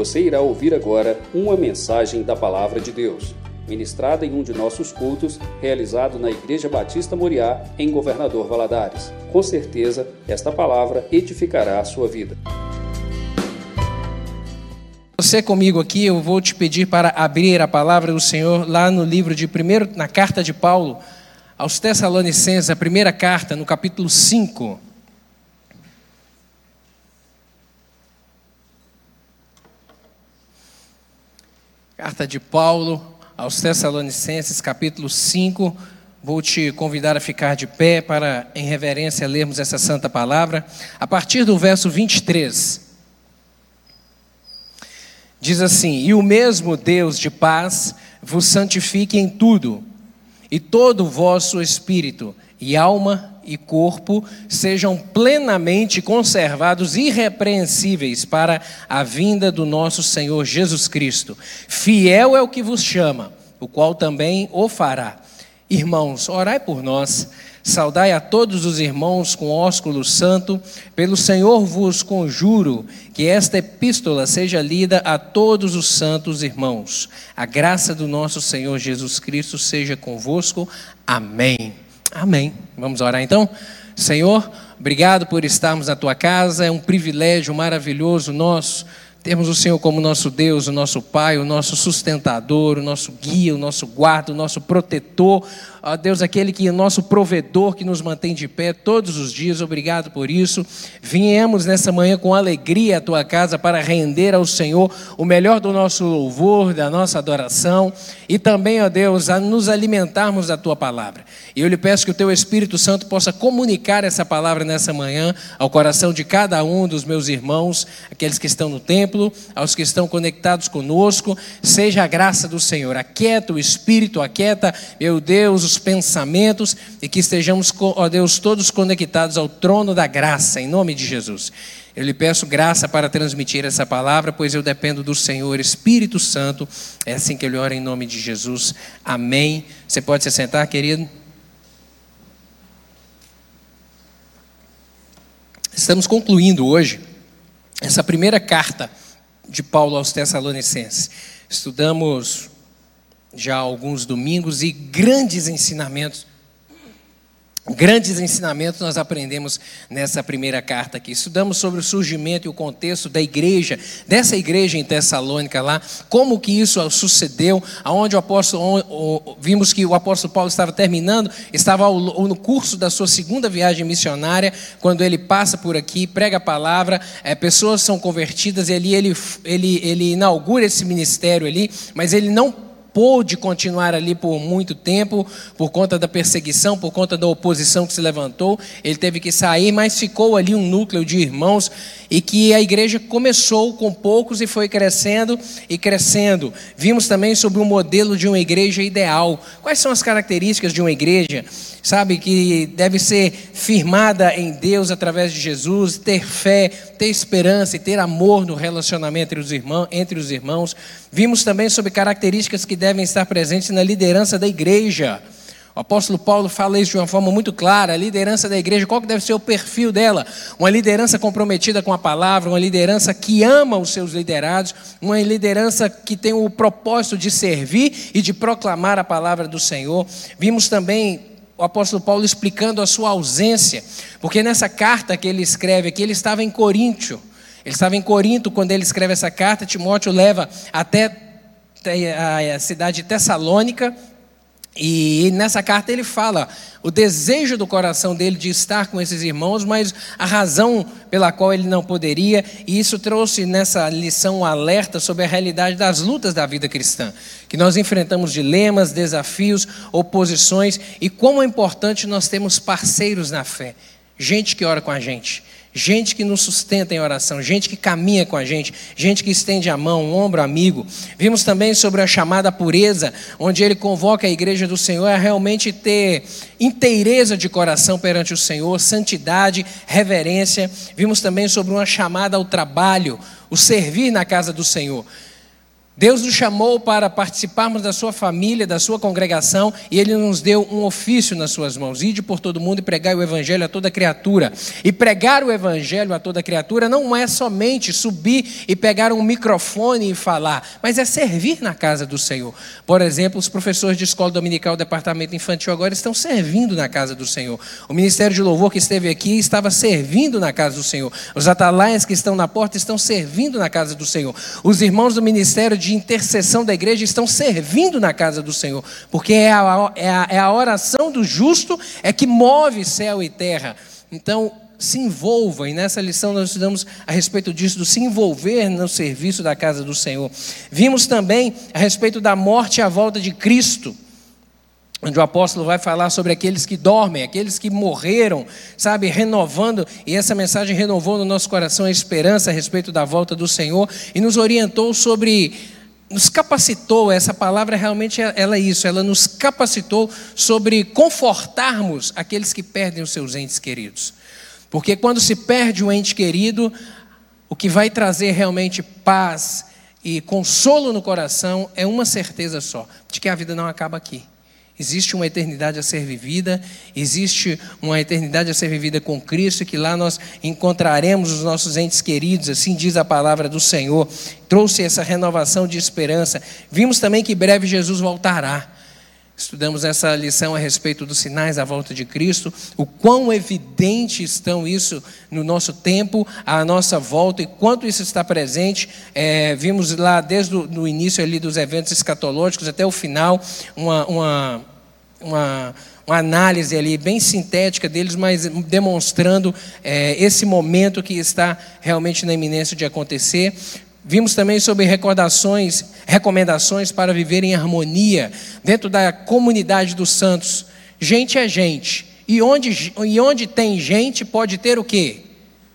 Você irá ouvir agora uma mensagem da Palavra de Deus, ministrada em um de nossos cultos, realizado na Igreja Batista Moriá, em Governador Valadares. Com certeza, esta palavra edificará a sua vida. Você comigo aqui, eu vou te pedir para abrir a palavra do Senhor lá no livro de primeiro, na carta de Paulo aos Tessalonicenses, a primeira carta, no capítulo 5. Carta de Paulo aos Tessalonicenses, capítulo 5. Vou te convidar a ficar de pé para, em reverência, lermos essa santa palavra. A partir do verso 23. Diz assim: E o mesmo Deus de paz vos santifique em tudo, e todo o vosso espírito e alma e corpo sejam plenamente conservados irrepreensíveis para a vinda do nosso Senhor Jesus Cristo. Fiel é o que vos chama, o qual também o fará. Irmãos, orai por nós. Saudai a todos os irmãos com ósculo santo. Pelo Senhor vos conjuro que esta epístola seja lida a todos os santos irmãos. A graça do nosso Senhor Jesus Cristo seja convosco. Amém. Amém. Vamos orar então? Senhor, obrigado por estarmos na tua casa, é um privilégio maravilhoso nosso termos o Senhor como nosso Deus, o nosso Pai, o nosso sustentador, o nosso guia, o nosso guarda, o nosso protetor, ó Deus, aquele que é nosso provedor, que nos mantém de pé todos os dias, obrigado por isso. Viemos nessa manhã com alegria à tua casa para render ao Senhor o melhor do nosso louvor, da nossa adoração e também, ó Deus, a nos alimentarmos da tua palavra. E eu lhe peço que o teu Espírito Santo possa comunicar essa palavra nessa manhã ao coração de cada um dos meus irmãos, aqueles que estão no templo, aos que estão conectados conosco. Seja a graça do Senhor. Aquieta o Espírito, aquieta, meu Deus, os pensamentos e que estejamos, ó Deus, todos conectados ao trono da graça, em nome de Jesus. Eu lhe peço graça para transmitir essa palavra, pois eu dependo do Senhor Espírito Santo. É assim que eu lhe oro em nome de Jesus. Amém. Você pode se sentar, querido? Estamos concluindo hoje essa primeira carta de Paulo aos Tessalonicenses. Estudamos já alguns domingos e grandes ensinamentos Grandes ensinamentos nós aprendemos nessa primeira carta aqui. Estudamos sobre o surgimento e o contexto da igreja, dessa igreja em Tessalônica lá, como que isso sucedeu, aonde o apóstolo, vimos que o apóstolo Paulo estava terminando, estava no curso da sua segunda viagem missionária, quando ele passa por aqui, prega a palavra, é, pessoas são convertidas e ali ele, ele, ele inaugura esse ministério ali, mas ele não pôde continuar ali por muito tempo, por conta da perseguição, por conta da oposição que se levantou. Ele teve que sair, mas ficou ali um núcleo de irmãos e que a igreja começou com poucos e foi crescendo e crescendo. Vimos também sobre o modelo de uma igreja ideal. Quais são as características de uma igreja? Sabe que deve ser firmada em Deus através de Jesus, ter fé, ter esperança e ter amor no relacionamento entre os irmãos. Entre os irmãos. Vimos também sobre características que devem estar presentes na liderança da igreja. O apóstolo Paulo fala isso de uma forma muito clara. A liderança da igreja, qual que deve ser o perfil dela? Uma liderança comprometida com a palavra, uma liderança que ama os seus liderados, uma liderança que tem o propósito de servir e de proclamar a palavra do Senhor. Vimos também o apóstolo Paulo explicando a sua ausência, porque nessa carta que ele escreve aqui, ele estava em Coríntio. Ele estava em Corinto quando ele escreve essa carta. Timóteo leva até a cidade de Tessalônica, e nessa carta ele fala o desejo do coração dele de estar com esses irmãos, mas a razão pela qual ele não poderia, e isso trouxe nessa lição um alerta sobre a realidade das lutas da vida cristã, que nós enfrentamos dilemas, desafios, oposições, e como é importante nós termos parceiros na fé, gente que ora com a gente, gente que nos sustenta em oração, gente que caminha com a gente, gente que estende a mão, um ombro amigo. Vimos também sobre a chamada pureza, onde ele convoca a igreja do Senhor a realmente ter inteireza de coração perante o Senhor, santidade, reverência. Vimos também sobre uma chamada ao trabalho, o servir na casa do Senhor. Deus nos chamou para participarmos da sua família, da sua congregação, e Ele nos deu um ofício nas suas mãos: ide por todo mundo e pregar o Evangelho a toda criatura. E pregar o Evangelho a toda criatura não é somente subir e pegar um microfone e falar, mas é servir na casa do Senhor. Por exemplo, os professores de escola dominical, departamento infantil, agora estão servindo na casa do Senhor. O Ministério de Louvor que esteve aqui estava servindo na casa do Senhor. Os atalaias que estão na porta estão servindo na casa do Senhor. Os irmãos do Ministério de de intercessão da igreja estão servindo na casa do Senhor, porque é a, é a, é a oração do justo é que move céu e terra. Então, se envolva, e nessa lição nós estudamos a respeito disso, do se envolver no serviço da casa do Senhor. Vimos também a respeito da morte e a volta de Cristo onde o apóstolo vai falar sobre aqueles que dormem, aqueles que morreram, sabe, renovando, e essa mensagem renovou no nosso coração a esperança a respeito da volta do Senhor e nos orientou sobre nos capacitou, essa palavra realmente é, ela é isso, ela nos capacitou sobre confortarmos aqueles que perdem os seus entes queridos. Porque quando se perde um ente querido, o que vai trazer realmente paz e consolo no coração é uma certeza só, de que a vida não acaba aqui. Existe uma eternidade a ser vivida, existe uma eternidade a ser vivida com Cristo, que lá nós encontraremos os nossos entes queridos, assim diz a palavra do Senhor. Trouxe essa renovação de esperança. Vimos também que breve Jesus voltará. Estudamos essa lição a respeito dos sinais da volta de Cristo, o quão evidente estão isso no nosso tempo, à nossa volta, e quanto isso está presente. É, vimos lá desde o início ali dos eventos escatológicos até o final, uma, uma uma, uma análise ali bem sintética deles, mas demonstrando é, esse momento que está realmente na iminência de acontecer. Vimos também sobre recordações, recomendações para viver em harmonia dentro da comunidade dos santos. Gente é gente. E onde, e onde tem gente pode ter o quê?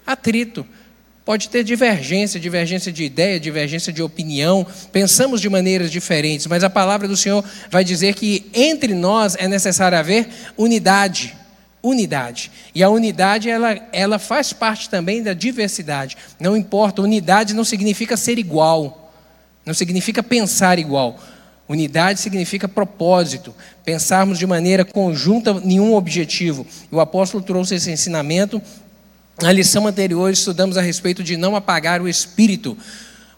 Atrito. Pode ter divergência, divergência de ideia, divergência de opinião, pensamos de maneiras diferentes, mas a palavra do Senhor vai dizer que entre nós é necessário haver unidade. Unidade. E a unidade, ela, ela faz parte também da diversidade. Não importa, unidade não significa ser igual, não significa pensar igual. Unidade significa propósito, pensarmos de maneira conjunta em um objetivo. O apóstolo trouxe esse ensinamento na lição anterior, estudamos a respeito de não apagar o Espírito,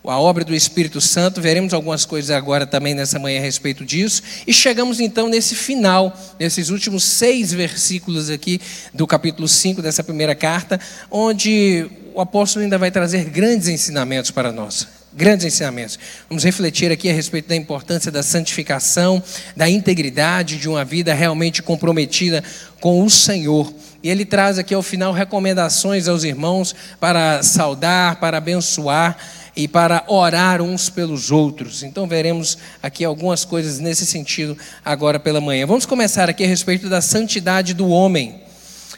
a obra do Espírito Santo. Veremos algumas coisas agora também nessa manhã a respeito disso. E chegamos então nesse final, nesses últimos seis versículos aqui do capítulo 5 dessa primeira carta, onde o apóstolo ainda vai trazer grandes ensinamentos para nós. Grandes ensinamentos. Vamos refletir aqui a respeito da importância da santificação, da integridade de uma vida realmente comprometida com o Senhor. E ele traz aqui ao final recomendações aos irmãos para saudar, para abençoar e para orar uns pelos outros. Então veremos aqui algumas coisas nesse sentido agora pela manhã. Vamos começar aqui a respeito da santidade do homem.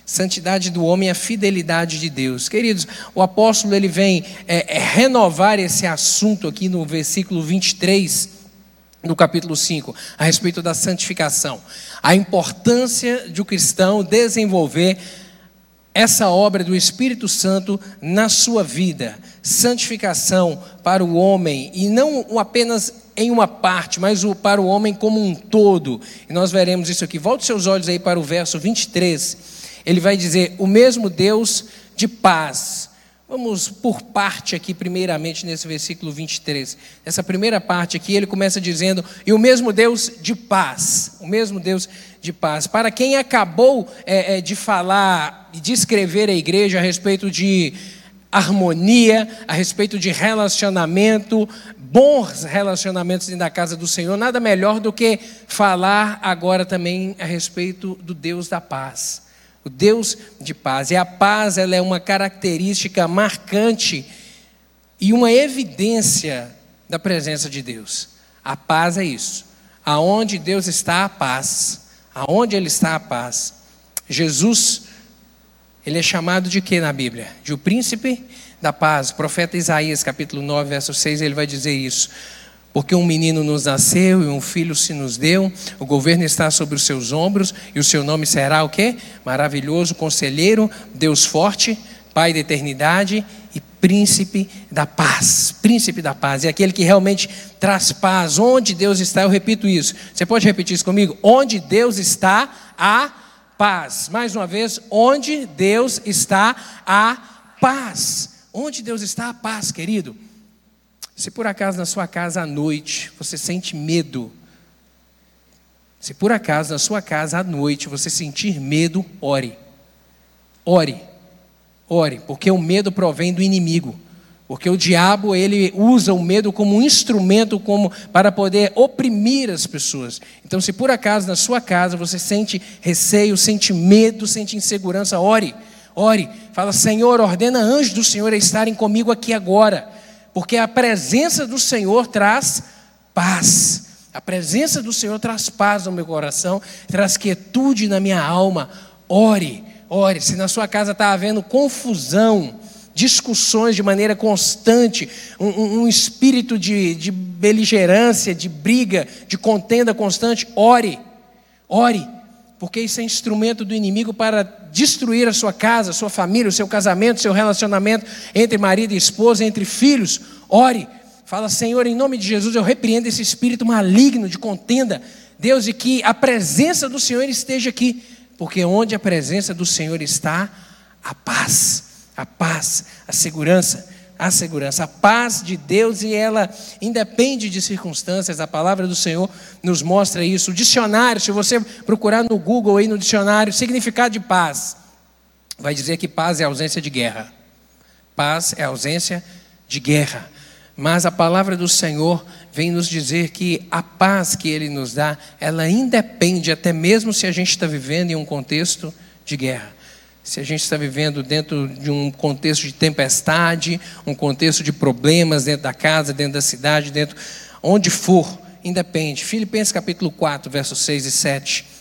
Santidade do homem é a fidelidade de Deus. Queridos, o apóstolo ele vem é, é, renovar esse assunto aqui no versículo 23 no capítulo 5, a respeito da santificação. A importância de o cristão desenvolver essa obra do Espírito Santo na sua vida. Santificação para o homem, e não apenas em uma parte, mas para o homem como um todo. E nós veremos isso aqui. Volte seus olhos aí para o verso 23. Ele vai dizer: O mesmo Deus de paz Vamos por parte aqui, primeiramente, nesse versículo 23. Essa primeira parte aqui, ele começa dizendo: E o mesmo Deus de paz, o mesmo Deus de paz. Para quem acabou é, é, de falar e de escrever a igreja a respeito de harmonia, a respeito de relacionamento, bons relacionamentos dentro da casa do Senhor, nada melhor do que falar agora também a respeito do Deus da paz o Deus de paz. E a paz ela é uma característica marcante e uma evidência da presença de Deus. A paz é isso. Aonde Deus está, a paz. Aonde Ele está, a paz. Jesus, ele é chamado de quê na Bíblia? De o príncipe da paz. O profeta Isaías, capítulo 9, verso 6, ele vai dizer isso. Porque um menino nos nasceu e um filho se nos deu, o governo está sobre os seus ombros, e o seu nome será o quê? Maravilhoso conselheiro, Deus forte, Pai da eternidade e príncipe da paz. Príncipe da paz. É aquele que realmente traz paz. Onde Deus está, eu repito isso. Você pode repetir isso comigo? Onde Deus está, há paz. Mais uma vez, onde Deus está, há paz. Onde Deus está, há paz, querido. Se por acaso na sua casa à noite você sente medo, se por acaso na sua casa à noite você sentir medo, ore. Ore. Ore, porque o medo provém do inimigo. Porque o diabo, ele usa o medo como um instrumento como para poder oprimir as pessoas. Então, se por acaso na sua casa você sente receio, sente medo, sente insegurança, ore. Ore. Fala: "Senhor, ordena anjos do Senhor a estarem comigo aqui agora" porque a presença do Senhor traz paz. A presença do Senhor traz paz no meu coração, traz quietude na minha alma. Ore, ore. Se na sua casa está havendo confusão, discussões de maneira constante, um, um espírito de, de beligerância, de briga, de contenda constante, ore, ore porque isso é instrumento do inimigo para destruir a sua casa, a sua família, o seu casamento, o seu relacionamento entre marido e esposa, entre filhos. Ore, fala, Senhor, em nome de Jesus, eu repreendo esse espírito maligno de contenda, Deus, e que a presença do Senhor esteja aqui, porque onde a presença do Senhor está, a paz, a paz, a segurança a segurança. A paz de Deus e ela independe de circunstâncias. A palavra do Senhor nos mostra isso. O dicionário, se você procurar no Google aí no dicionário, significado de paz, vai dizer que paz é ausência de guerra. Paz é ausência de guerra. Mas a palavra do Senhor vem nos dizer que a paz que Ele nos dá, ela independe, até mesmo se a gente está vivendo em um contexto de guerra se a gente está vivendo dentro de um contexto de tempestade, um contexto de problemas dentro da casa, dentro da cidade, dentro onde for, independe. Filipenses capítulo 4, versos 6 e 7.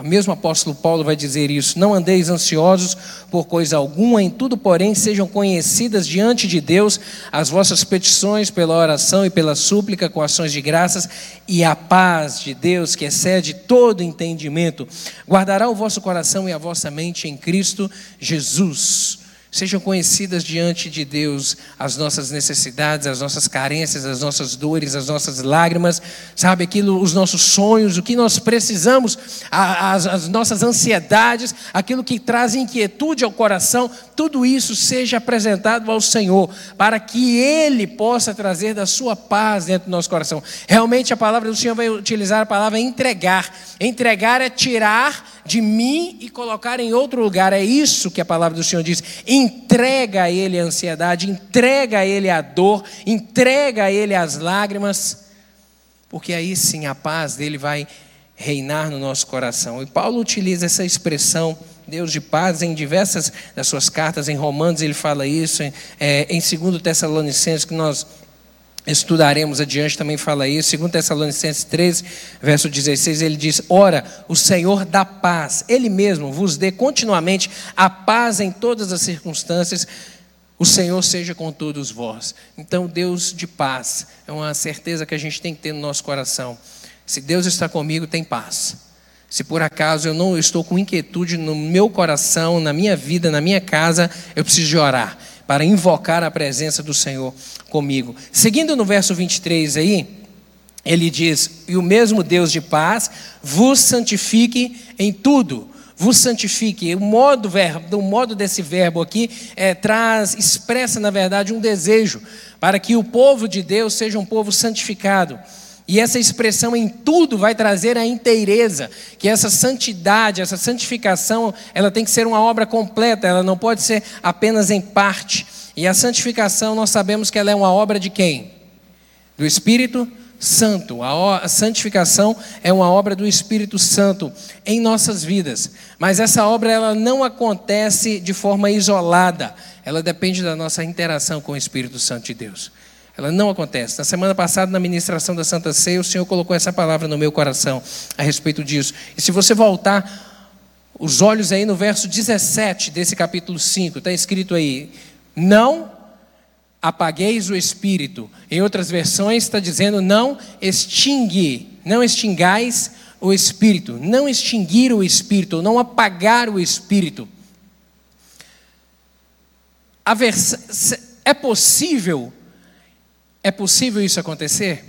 O mesmo apóstolo Paulo vai dizer isso: Não andeis ansiosos por coisa alguma, em tudo, porém, sejam conhecidas diante de Deus as vossas petições pela oração e pela súplica com ações de graças, e a paz de Deus, que excede todo entendimento, guardará o vosso coração e a vossa mente em Cristo Jesus. Sejam conhecidas diante de Deus as nossas necessidades, as nossas carências, as nossas dores, as nossas lágrimas, sabe, aquilo, os nossos sonhos, o que nós precisamos, as, as nossas ansiedades, aquilo que traz inquietude ao coração, tudo isso seja apresentado ao Senhor, para que Ele possa trazer da sua paz dentro do nosso coração. Realmente a palavra do Senhor vai utilizar a palavra entregar. Entregar é tirar de mim e colocar em outro lugar. É isso que a palavra do Senhor diz. Entrega a Ele a ansiedade, entrega a Ele a dor, entrega a Ele as lágrimas, porque aí sim a paz dele vai reinar no nosso coração. E Paulo utiliza essa expressão, Deus de paz, em diversas das suas cartas, em Romanos ele fala isso, é, em 2 Tessalonicenses, que nós estudaremos adiante, também fala isso. Segundo Tessalonicenses 13, verso 16, ele diz: Ora, o Senhor dá paz, Ele mesmo vos dê continuamente a paz em todas as circunstâncias. O Senhor seja com todos vós. Então, Deus de paz é uma certeza que a gente tem que ter no nosso coração. Se Deus está comigo, tem paz. Se por acaso eu não estou com inquietude no meu coração, na minha vida, na minha casa, eu preciso de orar para invocar a presença do Senhor comigo. Seguindo no verso 23 aí, ele diz: E o mesmo Deus de paz vos santifique em tudo. Vos santifique. O modo, verbo, o modo desse verbo aqui é, traz, expressa, na verdade, um desejo para que o povo de Deus seja um povo santificado. E essa expressão em tudo vai trazer a inteireza, que essa santidade, essa santificação, ela tem que ser uma obra completa, ela não pode ser apenas em parte. E a santificação, nós sabemos que ela é uma obra de quem? Do Espírito Santo. A santificação é uma obra do Espírito Santo em nossas vidas. Mas essa obra ela não acontece de forma isolada. Ela depende da nossa interação com o Espírito Santo de Deus. Ela não acontece. Na semana passada, na ministração da Santa Ceia, o Senhor colocou essa palavra no meu coração a respeito disso. E se você voltar os olhos aí no verso 17 desse capítulo 5, está escrito aí: Não apagueis o espírito. Em outras versões está dizendo: Não extingue, não extingais o espírito. Não extinguir o espírito, não apagar o espírito. A vers é possível, é possível isso acontecer?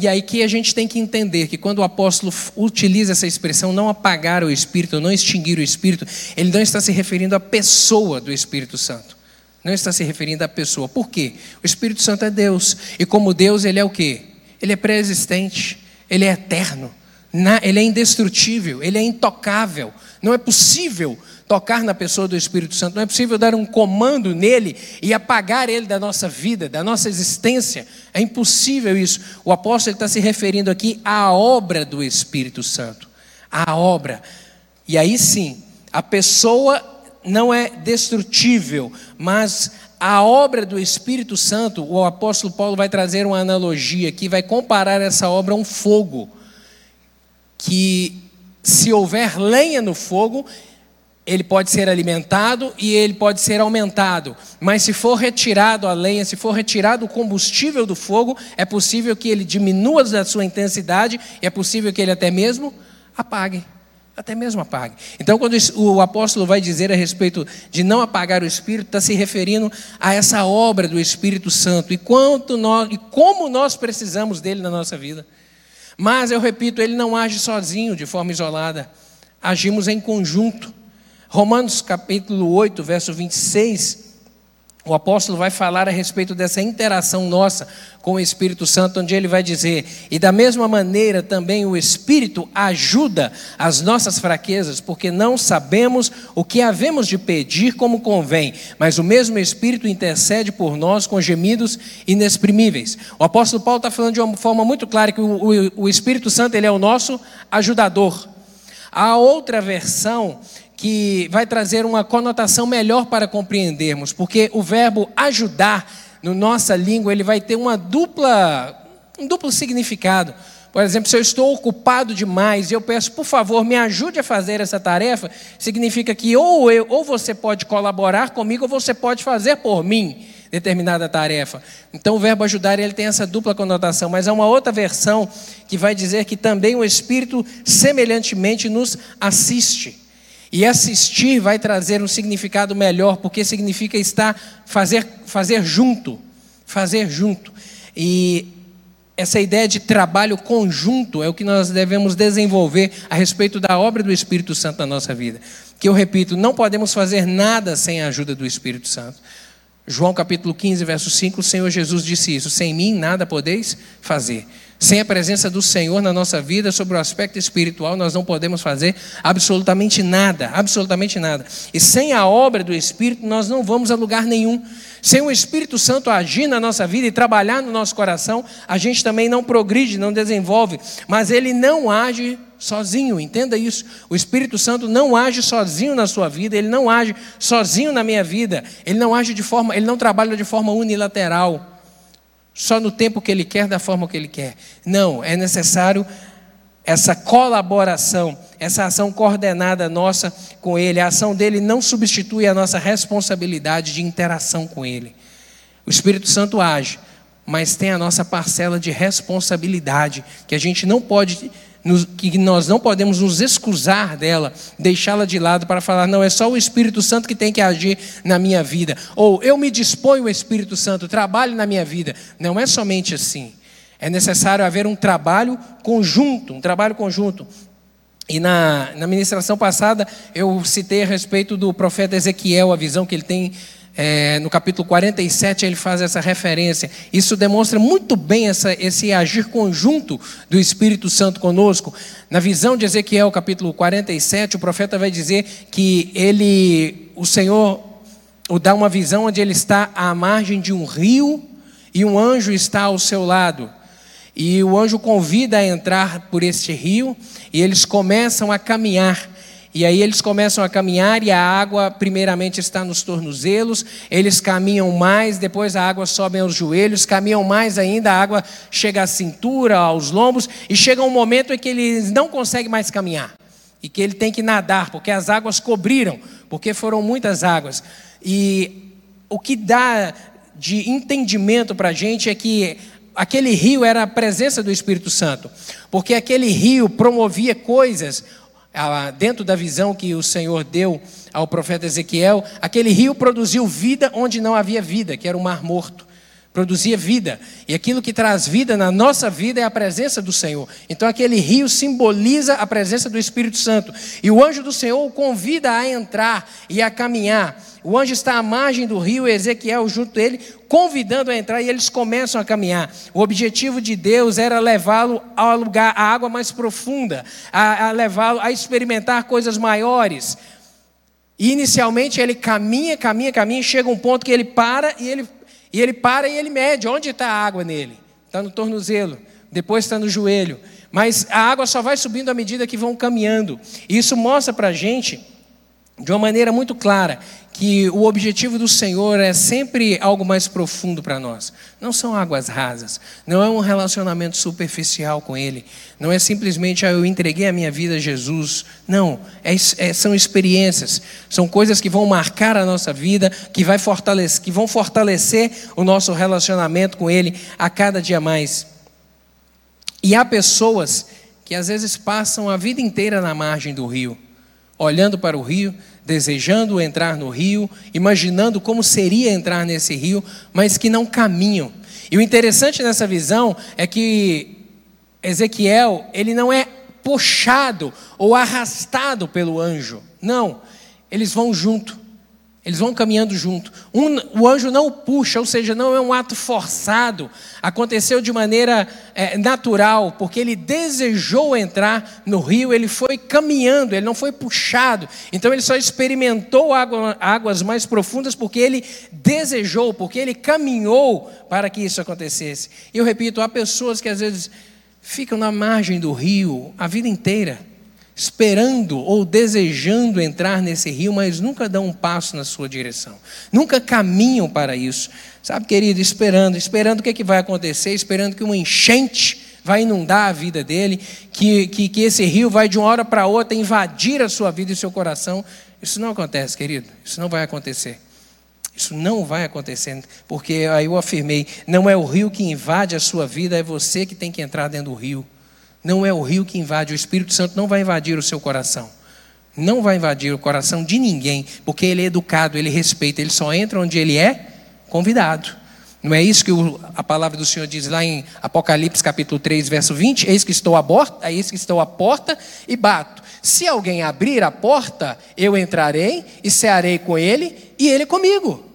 E aí que a gente tem que entender que quando o apóstolo utiliza essa expressão, não apagar o Espírito, não extinguir o Espírito, ele não está se referindo à pessoa do Espírito Santo. Não está se referindo à pessoa. Por quê? O Espírito Santo é Deus. E como Deus, ele é o quê? Ele é pré-existente, ele é eterno, ele é indestrutível, ele é intocável. Não é possível tocar na pessoa do Espírito Santo. Não é possível dar um comando nele e apagar ele da nossa vida, da nossa existência. É impossível isso. O apóstolo está se referindo aqui à obra do Espírito Santo. À obra. E aí sim, a pessoa não é destrutível, mas a obra do Espírito Santo, o apóstolo Paulo vai trazer uma analogia aqui, vai comparar essa obra a um fogo. Que se houver lenha no fogo, ele pode ser alimentado e ele pode ser aumentado. Mas se for retirado a lenha, se for retirado o combustível do fogo, é possível que ele diminua a sua intensidade e é possível que ele até mesmo apague. Até mesmo apague. Então, quando o apóstolo vai dizer a respeito de não apagar o Espírito, está se referindo a essa obra do Espírito Santo e, quanto nós, e como nós precisamos dele na nossa vida. Mas, eu repito, ele não age sozinho, de forma isolada. Agimos em conjunto. Romanos capítulo 8, verso 26, o apóstolo vai falar a respeito dessa interação nossa com o Espírito Santo, onde ele vai dizer: E da mesma maneira também o Espírito ajuda as nossas fraquezas, porque não sabemos o que havemos de pedir como convém, mas o mesmo Espírito intercede por nós com gemidos inexprimíveis. O apóstolo Paulo está falando de uma forma muito clara que o, o, o Espírito Santo ele é o nosso ajudador. A outra versão que vai trazer uma conotação melhor para compreendermos, porque o verbo ajudar no nossa língua, ele vai ter uma dupla um duplo significado. Por exemplo, se eu estou ocupado demais e eu peço, por favor, me ajude a fazer essa tarefa, significa que ou eu, ou você pode colaborar comigo, ou você pode fazer por mim determinada tarefa. Então o verbo ajudar ele tem essa dupla conotação, mas há uma outra versão que vai dizer que também o Espírito semelhantemente nos assiste. E assistir vai trazer um significado melhor, porque significa estar, fazer, fazer junto, fazer junto. E essa ideia de trabalho conjunto é o que nós devemos desenvolver a respeito da obra do Espírito Santo na nossa vida. Que eu repito, não podemos fazer nada sem a ajuda do Espírito Santo. João capítulo 15, verso 5, o Senhor Jesus disse isso: Sem mim nada podeis fazer. Sem a presença do Senhor na nossa vida, sobre o aspecto espiritual, nós não podemos fazer absolutamente nada, absolutamente nada. E sem a obra do Espírito, nós não vamos a lugar nenhum. Sem o Espírito Santo agir na nossa vida e trabalhar no nosso coração, a gente também não progride, não desenvolve. Mas ele não age sozinho, entenda isso. O Espírito Santo não age sozinho na sua vida, ele não age sozinho na minha vida. Ele não age de forma, ele não trabalha de forma unilateral só no tempo que Ele quer, da forma que Ele quer. Não, é necessário essa colaboração, essa ação coordenada nossa com Ele. A ação dele não substitui a nossa responsabilidade de interação com Ele. O Espírito Santo age, mas tem a nossa parcela de responsabilidade, que a gente não pode que nós não podemos nos excusar dela, deixá-la de lado para falar, não, é só o Espírito Santo que tem que agir na minha vida. Ou eu me disponho ao Espírito Santo, trabalhe na minha vida. Não é somente assim. É necessário haver um trabalho conjunto, um trabalho conjunto. E na, na ministração passada eu citei a respeito do profeta Ezequiel, a visão que ele tem é, no capítulo 47 ele faz essa referência. Isso demonstra muito bem essa, esse agir conjunto do Espírito Santo conosco. Na visão de Ezequiel, capítulo 47, o profeta vai dizer que ele, o Senhor, o dá uma visão onde ele está à margem de um rio e um anjo está ao seu lado. E o anjo convida a entrar por este rio e eles começam a caminhar. E aí eles começam a caminhar e a água, primeiramente, está nos tornozelos, eles caminham mais, depois a água sobe aos joelhos, caminham mais ainda, a água chega à cintura, aos lombos, e chega um momento em que eles não conseguem mais caminhar. E que ele tem que nadar, porque as águas cobriram, porque foram muitas águas. E o que dá de entendimento para a gente é que aquele rio era a presença do Espírito Santo, porque aquele rio promovia coisas dentro da visão que o Senhor deu ao profeta Ezequiel, aquele rio produziu vida onde não havia vida, que era o mar morto produzia vida. E aquilo que traz vida na nossa vida é a presença do Senhor. Então aquele rio simboliza a presença do Espírito Santo. E o anjo do Senhor o convida a entrar e a caminhar. O anjo está à margem do rio, Ezequiel junto dele, convidando a entrar e eles começam a caminhar. O objetivo de Deus era levá-lo ao lugar, à água mais profunda, a, a levá-lo a experimentar coisas maiores. E inicialmente ele caminha, caminha, caminha, chega um ponto que ele para e ele e ele para e ele mede onde está a água nele. Está no tornozelo, depois está no joelho. Mas a água só vai subindo à medida que vão caminhando. E isso mostra para a gente, de uma maneira muito clara, que o objetivo do Senhor é sempre algo mais profundo para nós. Não são águas rasas, não é um relacionamento superficial com Ele, não é simplesmente ah, eu entreguei a minha vida a Jesus. Não, é, é, são experiências, são coisas que vão marcar a nossa vida, que, vai fortalecer, que vão fortalecer o nosso relacionamento com Ele a cada dia mais. E há pessoas que às vezes passam a vida inteira na margem do rio, olhando para o rio, desejando entrar no rio, imaginando como seria entrar nesse rio, mas que não caminham. E o interessante nessa visão é que Ezequiel, ele não é puxado ou arrastado pelo anjo. Não, eles vão junto. Eles vão caminhando junto. Um, o anjo não o puxa, ou seja, não é um ato forçado. Aconteceu de maneira é, natural, porque ele desejou entrar no rio, ele foi caminhando, ele não foi puxado. Então ele só experimentou água, águas mais profundas porque ele desejou, porque ele caminhou para que isso acontecesse. E eu repito, há pessoas que às vezes ficam na margem do rio a vida inteira esperando ou desejando entrar nesse rio, mas nunca dão um passo na sua direção, nunca caminham para isso. Sabe, querido, esperando, esperando o que, é que vai acontecer, esperando que uma enchente vai inundar a vida dele, que, que, que esse rio vai de uma hora para outra invadir a sua vida e o seu coração. Isso não acontece, querido, isso não vai acontecer. Isso não vai acontecer, porque aí eu afirmei: não é o rio que invade a sua vida, é você que tem que entrar dentro do rio. Não é o rio que invade, o Espírito Santo não vai invadir o seu coração. Não vai invadir o coração de ninguém, porque ele é educado, ele respeita, ele só entra onde ele é convidado. Não é isso que a palavra do Senhor diz lá em Apocalipse capítulo 3, verso 20? Eis que estou à porta, eis que estou à porta e bato. Se alguém abrir a porta, eu entrarei e cearei com ele e ele comigo.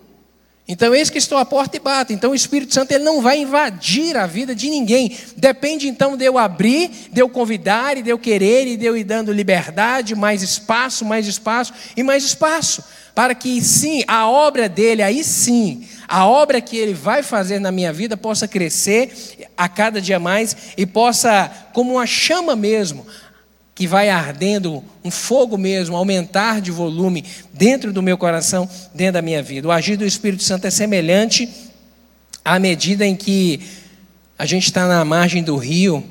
Então, eis que estou à porta e bato. Então, o Espírito Santo ele não vai invadir a vida de ninguém. Depende então de eu abrir, de eu convidar, e de eu querer, e de eu ir dando liberdade, mais espaço, mais espaço e mais espaço. Para que sim, a obra dele, aí sim, a obra que ele vai fazer na minha vida possa crescer a cada dia mais e possa, como uma chama mesmo, que vai ardendo, um fogo mesmo, aumentar de volume dentro do meu coração, dentro da minha vida. O agir do Espírito Santo é semelhante à medida em que a gente está na margem do rio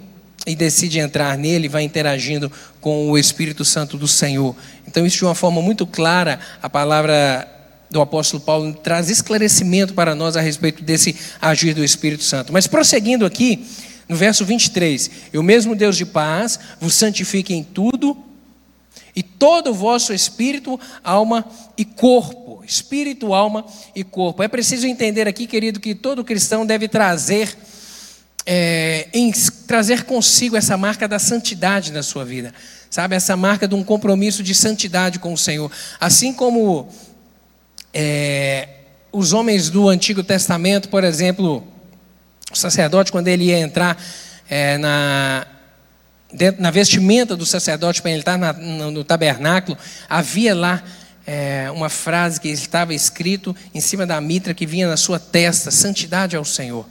e decide entrar nele, vai interagindo com o Espírito Santo do Senhor. Então, isso de uma forma muito clara, a palavra do apóstolo Paulo traz esclarecimento para nós a respeito desse agir do Espírito Santo. Mas prosseguindo aqui, no verso 23, e o mesmo Deus de paz vos santifique em tudo, e todo o vosso espírito, alma e corpo. Espírito, alma e corpo. É preciso entender aqui, querido, que todo cristão deve trazer, é, em, trazer consigo essa marca da santidade na sua vida. Sabe, essa marca de um compromisso de santidade com o Senhor. Assim como é, os homens do Antigo Testamento, por exemplo, o sacerdote, quando ele ia entrar é, na, dentro, na vestimenta do sacerdote para ele estar na, no, no, tabernáculo, havia lá é, uma frase que estava escrito em cima da mitra que vinha na sua testa: santidade ao Senhor.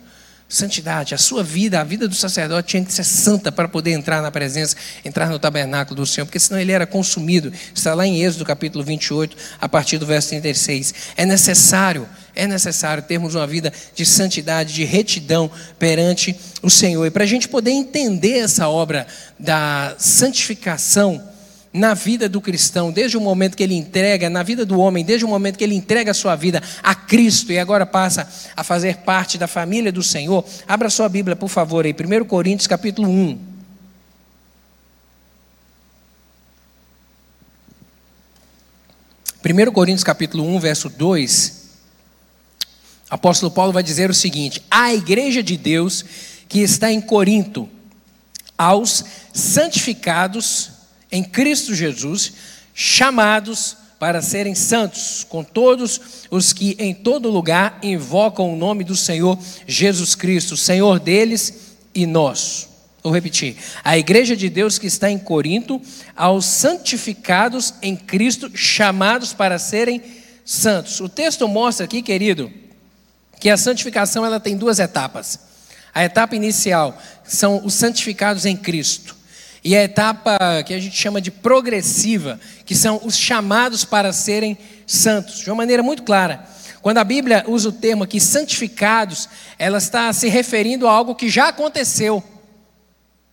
Santidade, a sua vida, a vida do sacerdote tinha que ser santa para poder entrar na presença, entrar no tabernáculo do Senhor, porque senão ele era consumido. Está lá em Êxodo capítulo 28, a partir do verso 36. É necessário é necessário termos uma vida de santidade, de retidão perante o Senhor. E para a gente poder entender essa obra da santificação na vida do cristão, desde o momento que ele entrega, na vida do homem, desde o momento que ele entrega a sua vida a Cristo e agora passa a fazer parte da família do Senhor, abra sua Bíblia, por favor, aí, 1 Coríntios capítulo 1. 1 Coríntios capítulo 1, verso 2, apóstolo Paulo vai dizer o seguinte: a igreja de Deus que está em Corinto, aos santificados em Cristo Jesus, chamados para serem santos, com todos os que em todo lugar invocam o nome do Senhor Jesus Cristo, Senhor deles e nosso. Vou repetir. A igreja de Deus que está em Corinto, aos santificados em Cristo, chamados para serem santos. O texto mostra aqui, querido, que a santificação ela tem duas etapas. A etapa inicial são os santificados em Cristo. E a etapa que a gente chama de progressiva, que são os chamados para serem santos. De uma maneira muito clara. Quando a Bíblia usa o termo aqui santificados, ela está se referindo a algo que já aconteceu.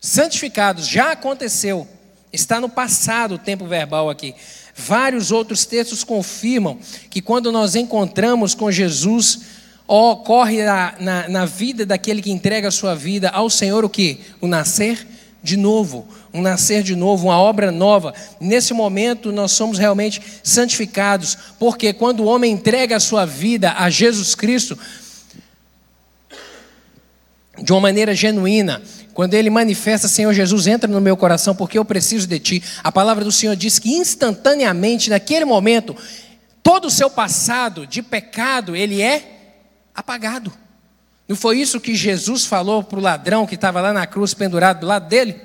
Santificados, já aconteceu. Está no passado o tempo verbal aqui. Vários outros textos confirmam que quando nós encontramos com Jesus, ocorre na, na, na, vida daquele que entrega a sua vida ao Senhor o que? O nascer de novo, um nascer de novo, uma obra nova. Nesse momento nós somos realmente santificados, porque quando o homem entrega a sua vida a Jesus Cristo, de uma maneira genuína, quando ele manifesta, Senhor Jesus, entra no meu coração porque eu preciso de ti. A palavra do Senhor diz que instantaneamente, naquele momento, todo o seu passado de pecado, ele é apagado. Não foi isso que Jesus falou para o ladrão que estava lá na cruz pendurado do lado dele?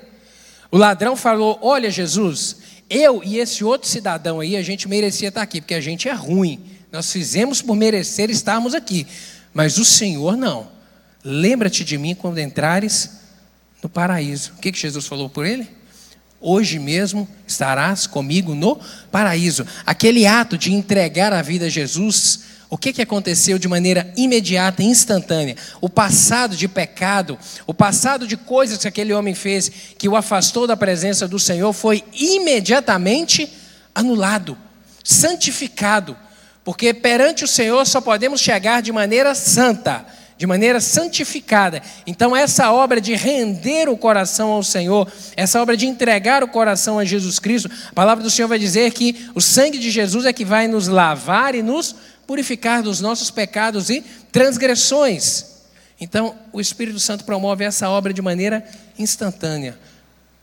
O ladrão falou: Olha, Jesus, eu e esse outro cidadão aí, a gente merecia estar aqui, porque a gente é ruim. Nós fizemos por merecer estarmos aqui. Mas o Senhor não. Lembra-te de mim quando entrares no paraíso. O que, que Jesus falou por ele? Hoje mesmo estarás comigo no paraíso. Aquele ato de entregar a vida a Jesus, o que, que aconteceu de maneira imediata, instantânea? O passado de pecado, o passado de coisas que aquele homem fez que o afastou da presença do Senhor foi imediatamente anulado, santificado. Porque perante o Senhor só podemos chegar de maneira santa de maneira santificada. Então, essa obra de render o coração ao Senhor, essa obra de entregar o coração a Jesus Cristo, a palavra do Senhor vai dizer que o sangue de Jesus é que vai nos lavar e nos dos nossos pecados e transgressões. Então, o Espírito Santo promove essa obra de maneira instantânea.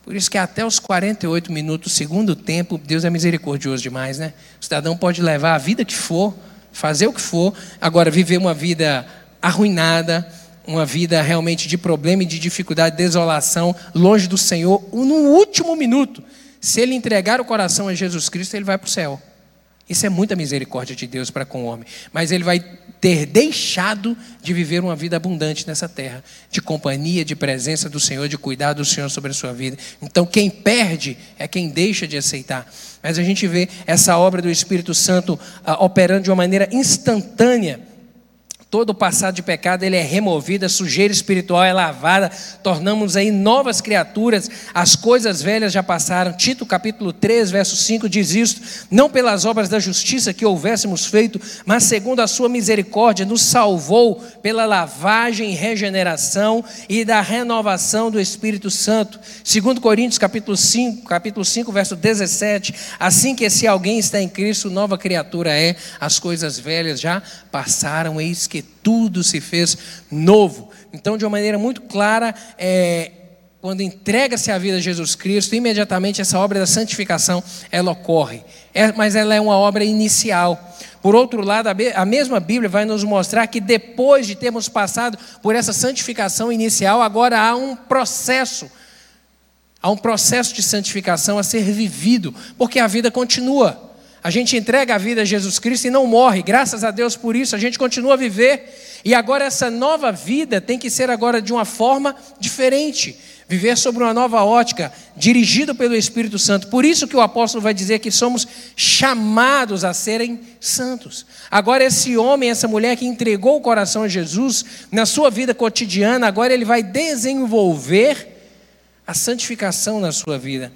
Por isso que até os 48 minutos, segundo tempo, Deus é misericordioso demais, né? O cidadão pode levar a vida que for, fazer o que for, agora viver uma vida arruinada, uma vida realmente de problema e de dificuldade, desolação, longe do Senhor, no último minuto, se ele entregar o coração a Jesus Cristo, ele vai para o céu. Isso é muita misericórdia de Deus para com o homem. Mas ele vai ter deixado de viver uma vida abundante nessa terra, de companhia, de presença do Senhor, de cuidar do Senhor sobre a sua vida. Então, quem perde é quem deixa de aceitar. Mas a gente vê essa obra do Espírito Santo ah, operando de uma maneira instantânea Todo o passado de pecado ele é removido, a sujeira espiritual é lavada, tornamos aí novas criaturas, as coisas velhas já passaram. Tito capítulo 3, verso 5 diz isto: não pelas obras da justiça que houvéssemos feito, mas segundo a sua misericórdia, nos salvou pela lavagem e regeneração e da renovação do Espírito Santo. Segundo Coríntios capítulo 5, capítulo 5, verso 17, assim que se alguém está em Cristo, nova criatura é, as coisas velhas já passaram, eis que tudo se fez novo. Então, de uma maneira muito clara, é, quando entrega-se a vida a Jesus Cristo, imediatamente essa obra da santificação ela ocorre. É, mas ela é uma obra inicial. Por outro lado, a mesma Bíblia vai nos mostrar que depois de termos passado por essa santificação inicial, agora há um processo. Há um processo de santificação a ser vivido, porque a vida continua. A gente entrega a vida a Jesus Cristo e não morre. Graças a Deus por isso, a gente continua a viver. E agora essa nova vida tem que ser agora de uma forma diferente. Viver sobre uma nova ótica, dirigido pelo Espírito Santo. Por isso que o apóstolo vai dizer que somos chamados a serem santos. Agora esse homem, essa mulher que entregou o coração a Jesus na sua vida cotidiana, agora ele vai desenvolver a santificação na sua vida.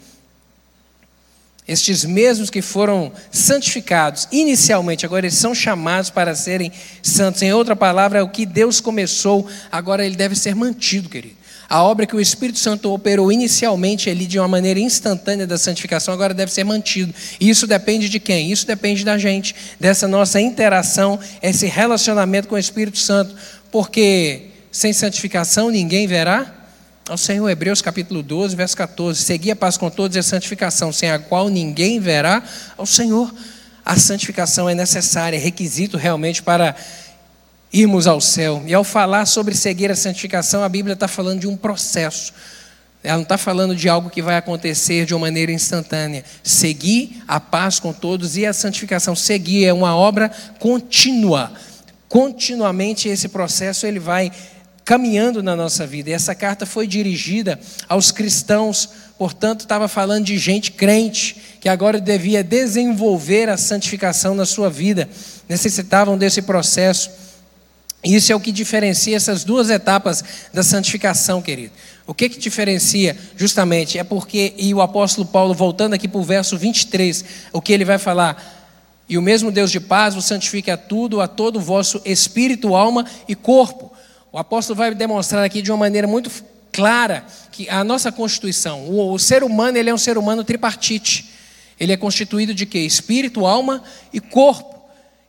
Estes mesmos que foram santificados inicialmente, agora eles são chamados para serem santos. Em outra palavra, é o que Deus começou, agora ele deve ser mantido, querido. A obra que o Espírito Santo operou inicialmente ali de uma maneira instantânea da santificação agora deve ser mantido. E isso depende de quem? Isso depende da gente, dessa nossa interação, esse relacionamento com o Espírito Santo, porque sem santificação ninguém verá ao Senhor. Hebreus capítulo 12, verso 14. Segui a paz com todos e a santificação, sem a qual ninguém verá ao Senhor. A santificação é necessária, é requisito realmente para irmos ao céu. E ao falar sobre seguir a santificação, a Bíblia está falando de um processo. Ela não está falando de algo que vai acontecer de uma maneira instantânea. Seguir a paz com todos e a santificação. Seguir é uma obra contínua. Continuamente esse processo ele vai caminhando na nossa vida. E essa carta foi dirigida aos cristãos, portanto, estava falando de gente crente, que agora devia desenvolver a santificação na sua vida, necessitavam desse processo. Isso é o que diferencia essas duas etapas da santificação, querido. O que que diferencia justamente é porque, e o apóstolo Paulo, voltando aqui para o verso 23, o que ele vai falar? E o mesmo Deus de paz vos santifique a tudo, a todo o vosso espírito, alma e corpo. O apóstolo vai demonstrar aqui de uma maneira muito clara que a nossa constituição, o, o ser humano, ele é um ser humano tripartite. Ele é constituído de quê? Espírito, alma e corpo.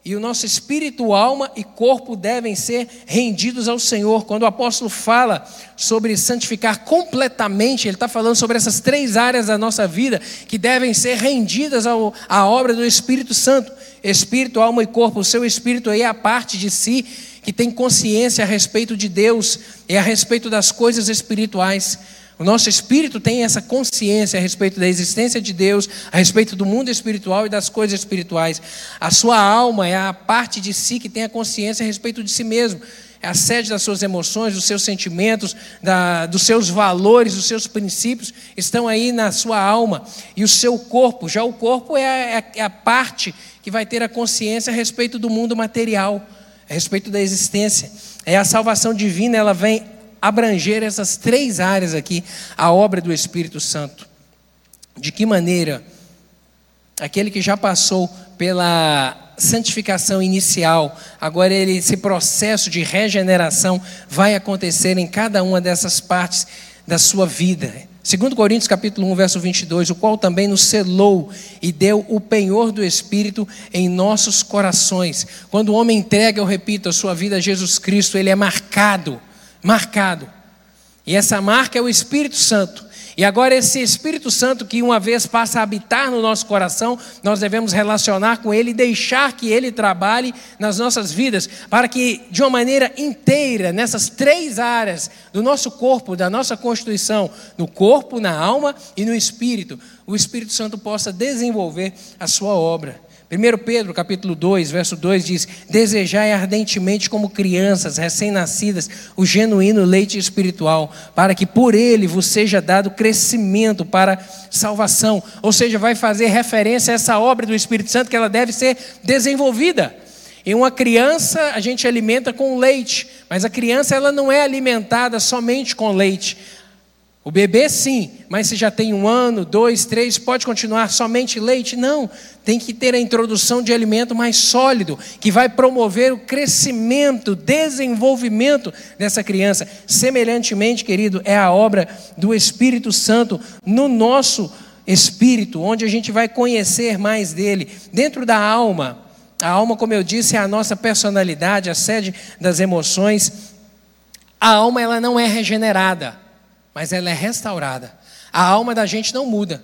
E o nosso espírito, alma e corpo devem ser rendidos ao Senhor. Quando o apóstolo fala sobre santificar completamente, ele está falando sobre essas três áreas da nossa vida que devem ser rendidas ao, à obra do Espírito Santo: espírito, alma e corpo. O seu espírito aí é a parte de si que tem consciência a respeito de Deus e a respeito das coisas espirituais. O nosso espírito tem essa consciência a respeito da existência de Deus, a respeito do mundo espiritual e das coisas espirituais. A sua alma é a parte de si que tem a consciência a respeito de si mesmo. É a sede das suas emoções, dos seus sentimentos, da, dos seus valores, dos seus princípios, estão aí na sua alma. E o seu corpo, já o corpo é a, é a parte que vai ter a consciência a respeito do mundo material, a respeito da existência. É a salvação divina, ela vem abranger essas três áreas aqui, a obra do Espírito Santo. De que maneira aquele que já passou pela santificação inicial, agora ele, esse processo de regeneração vai acontecer em cada uma dessas partes da sua vida. Segundo Coríntios capítulo 1, verso 22, o qual também nos selou e deu o penhor do Espírito em nossos corações. Quando o homem entrega, eu repito, a sua vida a Jesus Cristo, ele é marcado marcado. E essa marca é o Espírito Santo. E agora, esse Espírito Santo que uma vez passa a habitar no nosso coração, nós devemos relacionar com Ele e deixar que Ele trabalhe nas nossas vidas, para que, de uma maneira inteira, nessas três áreas do nosso corpo, da nossa constituição, no corpo, na alma e no espírito, o Espírito Santo possa desenvolver a sua obra. 1 Pedro capítulo 2, verso 2 diz: Desejai ardentemente como crianças recém-nascidas o genuíno leite espiritual, para que por ele vos seja dado crescimento para salvação. Ou seja, vai fazer referência a essa obra do Espírito Santo que ela deve ser desenvolvida. Em uma criança a gente alimenta com leite, mas a criança ela não é alimentada somente com leite. O bebê sim, mas se já tem um ano, dois, três, pode continuar somente leite? Não, tem que ter a introdução de alimento mais sólido, que vai promover o crescimento, desenvolvimento dessa criança. Semelhantemente, querido, é a obra do Espírito Santo no nosso espírito, onde a gente vai conhecer mais dele. Dentro da alma, a alma, como eu disse, é a nossa personalidade, a sede das emoções. A alma, ela não é regenerada mas ela é restaurada. A alma da gente não muda.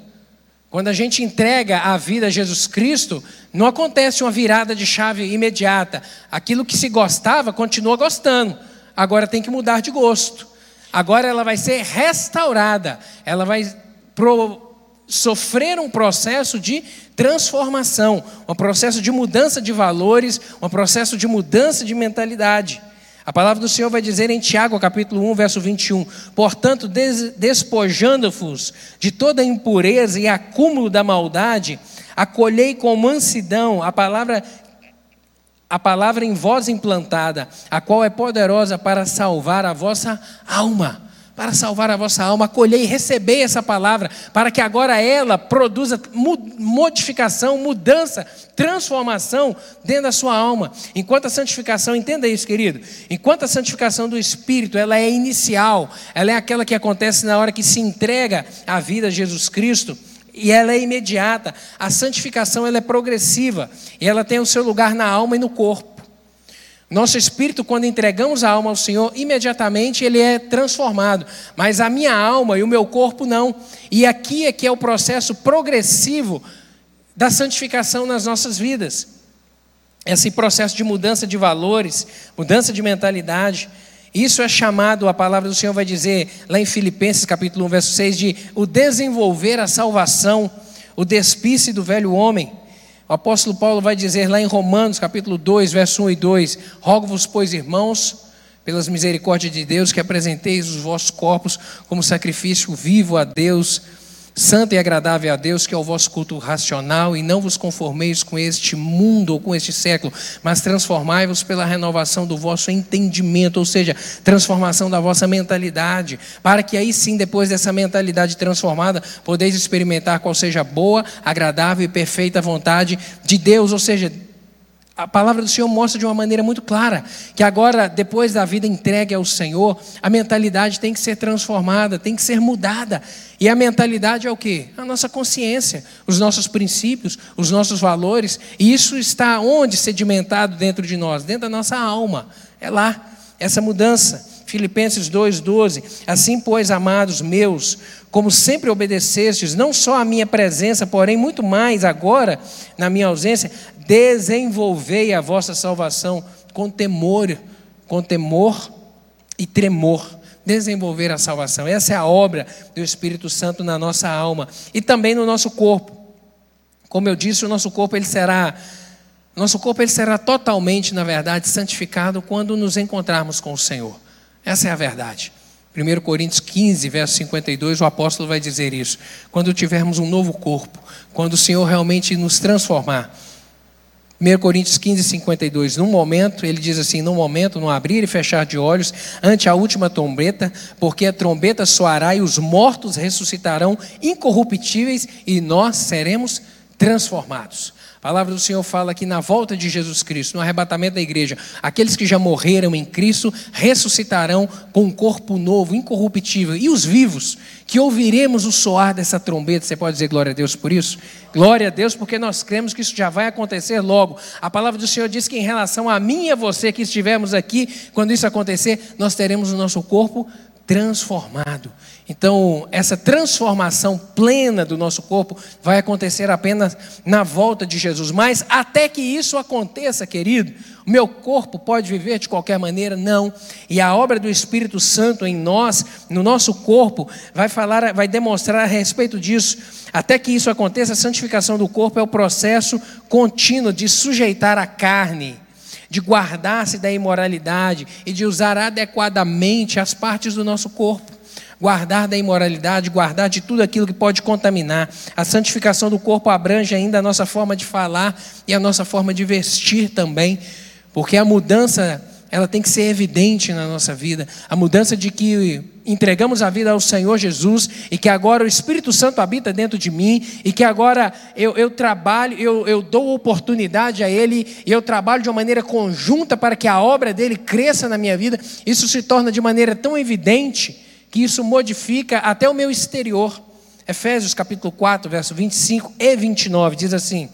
Quando a gente entrega a vida a Jesus Cristo, não acontece uma virada de chave imediata. Aquilo que se gostava, continua gostando. Agora tem que mudar de gosto. Agora ela vai ser restaurada. Ela vai pro, sofrer um processo de transformação, um processo de mudança de valores, um processo de mudança de mentalidade. A palavra do Senhor vai dizer em Tiago, capítulo 1, verso 21: Portanto, despojando-vos de toda impureza e acúmulo da maldade, acolhei com mansidão a palavra a palavra em vós implantada, a qual é poderosa para salvar a vossa alma. Para salvar a vossa alma, acolhei e recebei essa palavra, para que agora ela produza modificação, mudança, transformação dentro da sua alma. Enquanto a santificação, entenda isso, querido, enquanto a santificação do Espírito, ela é inicial, ela é aquela que acontece na hora que se entrega a vida a Jesus Cristo, e ela é imediata. A santificação ela é progressiva e ela tem o seu lugar na alma e no corpo. Nosso espírito, quando entregamos a alma ao Senhor, imediatamente ele é transformado. Mas a minha alma e o meu corpo não. E aqui é que é o processo progressivo da santificação nas nossas vidas. Esse processo de mudança de valores, mudança de mentalidade. Isso é chamado, a palavra do Senhor vai dizer lá em Filipenses capítulo 1, verso 6, de o desenvolver a salvação, o despisse do velho homem. O apóstolo Paulo vai dizer lá em Romanos, capítulo 2, verso 1 e 2: Rogo-vos, pois, irmãos, pelas misericórdias de Deus, que apresenteis os vossos corpos como sacrifício vivo a Deus, santo e agradável a Deus, que é o vosso culto racional, e não vos conformeis com este mundo ou com este século, mas transformai-vos pela renovação do vosso entendimento, ou seja, transformação da vossa mentalidade, para que aí sim, depois dessa mentalidade transformada, podeis experimentar qual seja a boa, agradável e perfeita vontade de Deus, ou seja, a palavra do Senhor mostra de uma maneira muito clara que agora, depois da vida entregue ao Senhor, a mentalidade tem que ser transformada, tem que ser mudada. E a mentalidade é o que? A nossa consciência, os nossos princípios, os nossos valores. E isso está onde sedimentado dentro de nós? Dentro da nossa alma. É lá, essa mudança. Filipenses 2,12. Assim, pois, amados meus, como sempre obedecestes, não só a minha presença, porém muito mais agora, na minha ausência, desenvolvei a vossa salvação com temor, com temor e tremor. Desenvolver a salvação. Essa é a obra do Espírito Santo na nossa alma e também no nosso corpo. Como eu disse, o nosso corpo ele será nosso corpo ele será totalmente, na verdade, santificado quando nos encontrarmos com o Senhor. Essa é a verdade. 1 Coríntios 15, verso 52, o apóstolo vai dizer isso. Quando tivermos um novo corpo, quando o Senhor realmente nos transformar. 1 Coríntios 15, 52. Num momento, ele diz assim: num momento, no abrir e fechar de olhos, ante a última trombeta, porque a trombeta soará e os mortos ressuscitarão incorruptíveis e nós seremos transformados. A palavra do Senhor fala que na volta de Jesus Cristo, no arrebatamento da igreja, aqueles que já morreram em Cristo ressuscitarão com um corpo novo, incorruptível. E os vivos, que ouviremos o soar dessa trombeta, você pode dizer glória a Deus por isso? Glória a Deus, porque nós cremos que isso já vai acontecer logo. A palavra do Senhor diz que em relação a mim e a você que estivermos aqui, quando isso acontecer, nós teremos o nosso corpo transformado. Então, essa transformação plena do nosso corpo vai acontecer apenas na volta de Jesus. Mas até que isso aconteça, querido, meu corpo pode viver de qualquer maneira? Não. E a obra do Espírito Santo em nós, no nosso corpo, vai falar, vai demonstrar a respeito disso. Até que isso aconteça, a santificação do corpo é o processo contínuo de sujeitar a carne de guardar-se da imoralidade e de usar adequadamente as partes do nosso corpo. Guardar da imoralidade, guardar de tudo aquilo que pode contaminar. A santificação do corpo abrange ainda a nossa forma de falar e a nossa forma de vestir também, porque a mudança ela tem que ser evidente na nossa vida. A mudança de que entregamos a vida ao Senhor Jesus e que agora o Espírito Santo habita dentro de mim e que agora eu, eu trabalho, eu, eu dou oportunidade a Ele e eu trabalho de uma maneira conjunta para que a obra dele cresça na minha vida. Isso se torna de maneira tão evidente que isso modifica até o meu exterior. Efésios capítulo 4, verso 25 e 29 diz assim: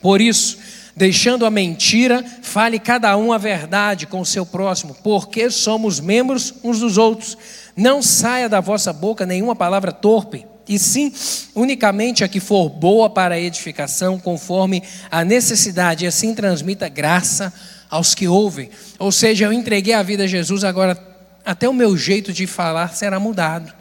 Por isso Deixando a mentira, fale cada um a verdade com o seu próximo, porque somos membros uns dos outros. Não saia da vossa boca nenhuma palavra torpe, e sim unicamente a que for boa para a edificação, conforme a necessidade, e assim transmita graça aos que ouvem. Ou seja, eu entreguei a vida a Jesus, agora até o meu jeito de falar será mudado.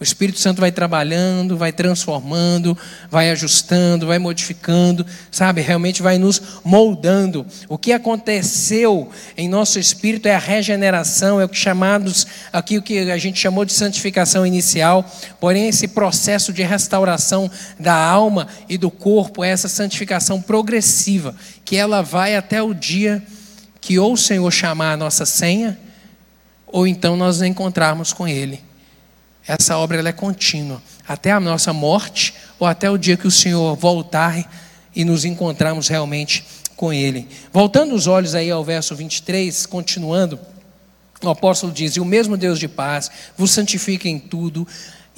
O Espírito Santo vai trabalhando, vai transformando, vai ajustando, vai modificando, sabe? Realmente vai nos moldando. O que aconteceu em nosso espírito é a regeneração, é o que chamados aqui o que a gente chamou de santificação inicial. Porém, esse processo de restauração da alma e do corpo é essa santificação progressiva, que ela vai até o dia que ou o Senhor chamar a nossa senha, ou então nós nos encontrarmos com ele Essa obra ela é contínua, até a nossa morte ou até o dia que o Senhor voltar e nos encontrarmos realmente com Ele. Voltando os olhos aí ao verso 23, continuando, o apóstolo diz: E o mesmo Deus de paz vos santifique em tudo,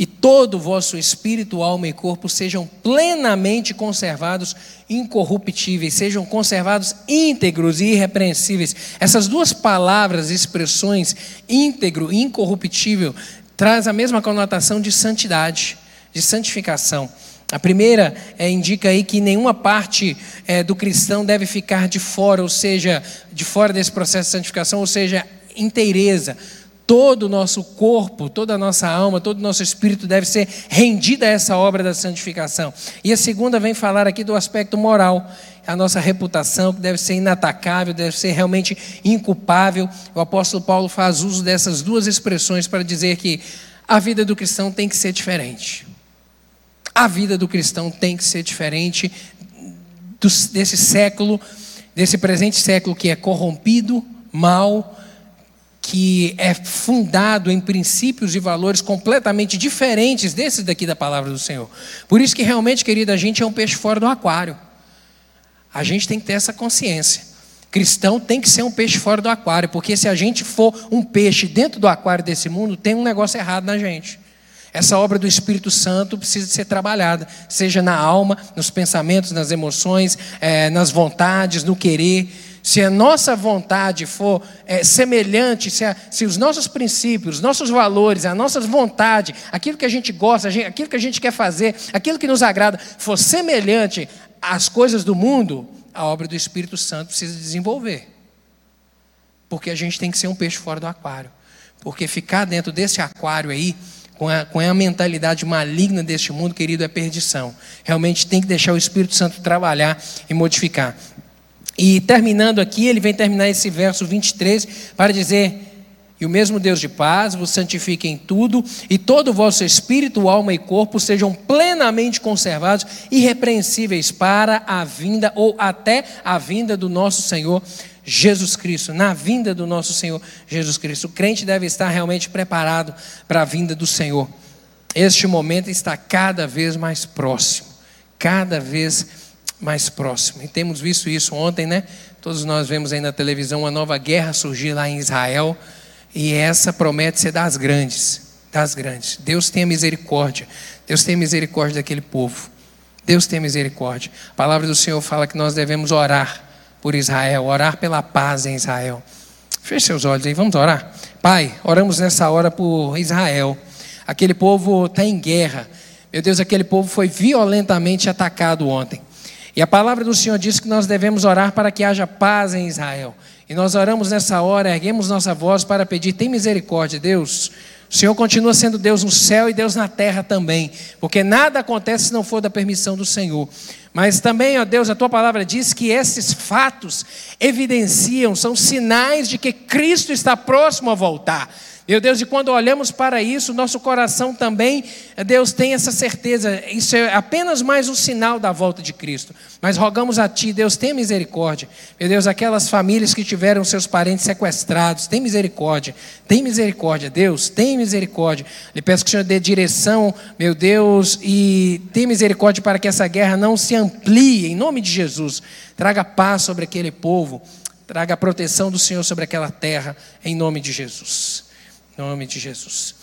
e todo o vosso espírito, alma e corpo sejam plenamente conservados incorruptíveis, sejam conservados íntegros e irrepreensíveis. Essas duas palavras, expressões, íntegro e incorruptível, traz a mesma conotação de santidade, de santificação. A primeira é, indica aí que nenhuma parte é, do cristão deve ficar de fora, ou seja, de fora desse processo de santificação, ou seja, inteireza todo o nosso corpo, toda a nossa alma, todo o nosso espírito deve ser rendido a essa obra da santificação. E a segunda vem falar aqui do aspecto moral, a nossa reputação, que deve ser inatacável, deve ser realmente inculpável. O apóstolo Paulo faz uso dessas duas expressões para dizer que a vida do cristão tem que ser diferente. A vida do cristão tem que ser diferente desse século, desse presente século que é corrompido, mal, que é fundado em princípios e valores completamente diferentes desses daqui da palavra do Senhor. Por isso que realmente, querida, a gente é um peixe fora do aquário. A gente tem que ter essa consciência. Cristão tem que ser um peixe fora do aquário, porque se a gente for um peixe dentro do aquário desse mundo, tem um negócio errado na gente. Essa obra do Espírito Santo precisa ser trabalhada, seja na alma, nos pensamentos, nas emoções, é, nas vontades, no querer se a nossa vontade for é, semelhante, se, a, se, os nossos princípios, os nossos valores, a nossa vontade, aquilo que a gente gosta, aquilo que a gente quer fazer, aquilo que nos agrada, for semelhante às coisas do mundo, a obra do Espírito Santo precisa desenvolver. Porque a gente tem que ser um peixe fora do aquário. Porque ficar dentro desse aquário aí, com a, com a mentalidade maligna deste mundo, querido, é perdição. Realmente tem que deixar o Espírito Santo trabalhar e modificar. E terminando aqui, ele vem terminar esse verso 23 para dizer: E o mesmo Deus de paz vos santifique em tudo, e todo o vosso espírito, alma e corpo sejam plenamente conservados, irrepreensíveis para a vinda ou até a vinda do nosso Senhor Jesus Cristo, na vinda do nosso Senhor Jesus Cristo. O crente deve estar realmente preparado para a vinda do Senhor. Este momento está cada vez mais próximo, cada vez mais próximo. E temos visto isso ontem, né? Todos nós vemos aí na televisão uma nova guerra surgir lá em Israel, e essa promete ser das grandes, das grandes. Deus tenha misericórdia. Deus tenha misericórdia daquele povo. Deus tenha misericórdia. A palavra do Senhor fala que nós devemos orar por Israel, orar pela paz em Israel. Feche seus olhos aí, vamos orar. Pai, oramos nessa hora por Israel. Aquele povo está em guerra. Meu Deus, aquele povo foi violentamente atacado ontem. E a palavra do Senhor diz que nós devemos orar para que haja paz em Israel. E nós oramos nessa hora, erguemos nossa voz para pedir: tem misericórdia, Deus. O Senhor continua sendo Deus no céu e Deus na terra também, porque nada acontece se não for da permissão do Senhor. Mas também, ó Deus, a tua palavra diz que esses fatos evidenciam, são sinais de que Cristo está próximo a voltar. Meu Deus, e quando olhamos para isso, nosso coração também, Deus tem essa certeza, isso é apenas mais um sinal da volta de Cristo. Mas rogamos a Ti, Deus, tem misericórdia. Meu Deus, aquelas famílias que tiveram seus parentes sequestrados, tem misericórdia, tem misericórdia, Deus, tem misericórdia. Lhe peço que o Senhor dê direção, meu Deus, e tem misericórdia para que essa guerra não se amplie, em nome de Jesus. Traga paz sobre aquele povo, traga a proteção do Senhor sobre aquela terra, em nome de Jesus. Em nome de Jesus.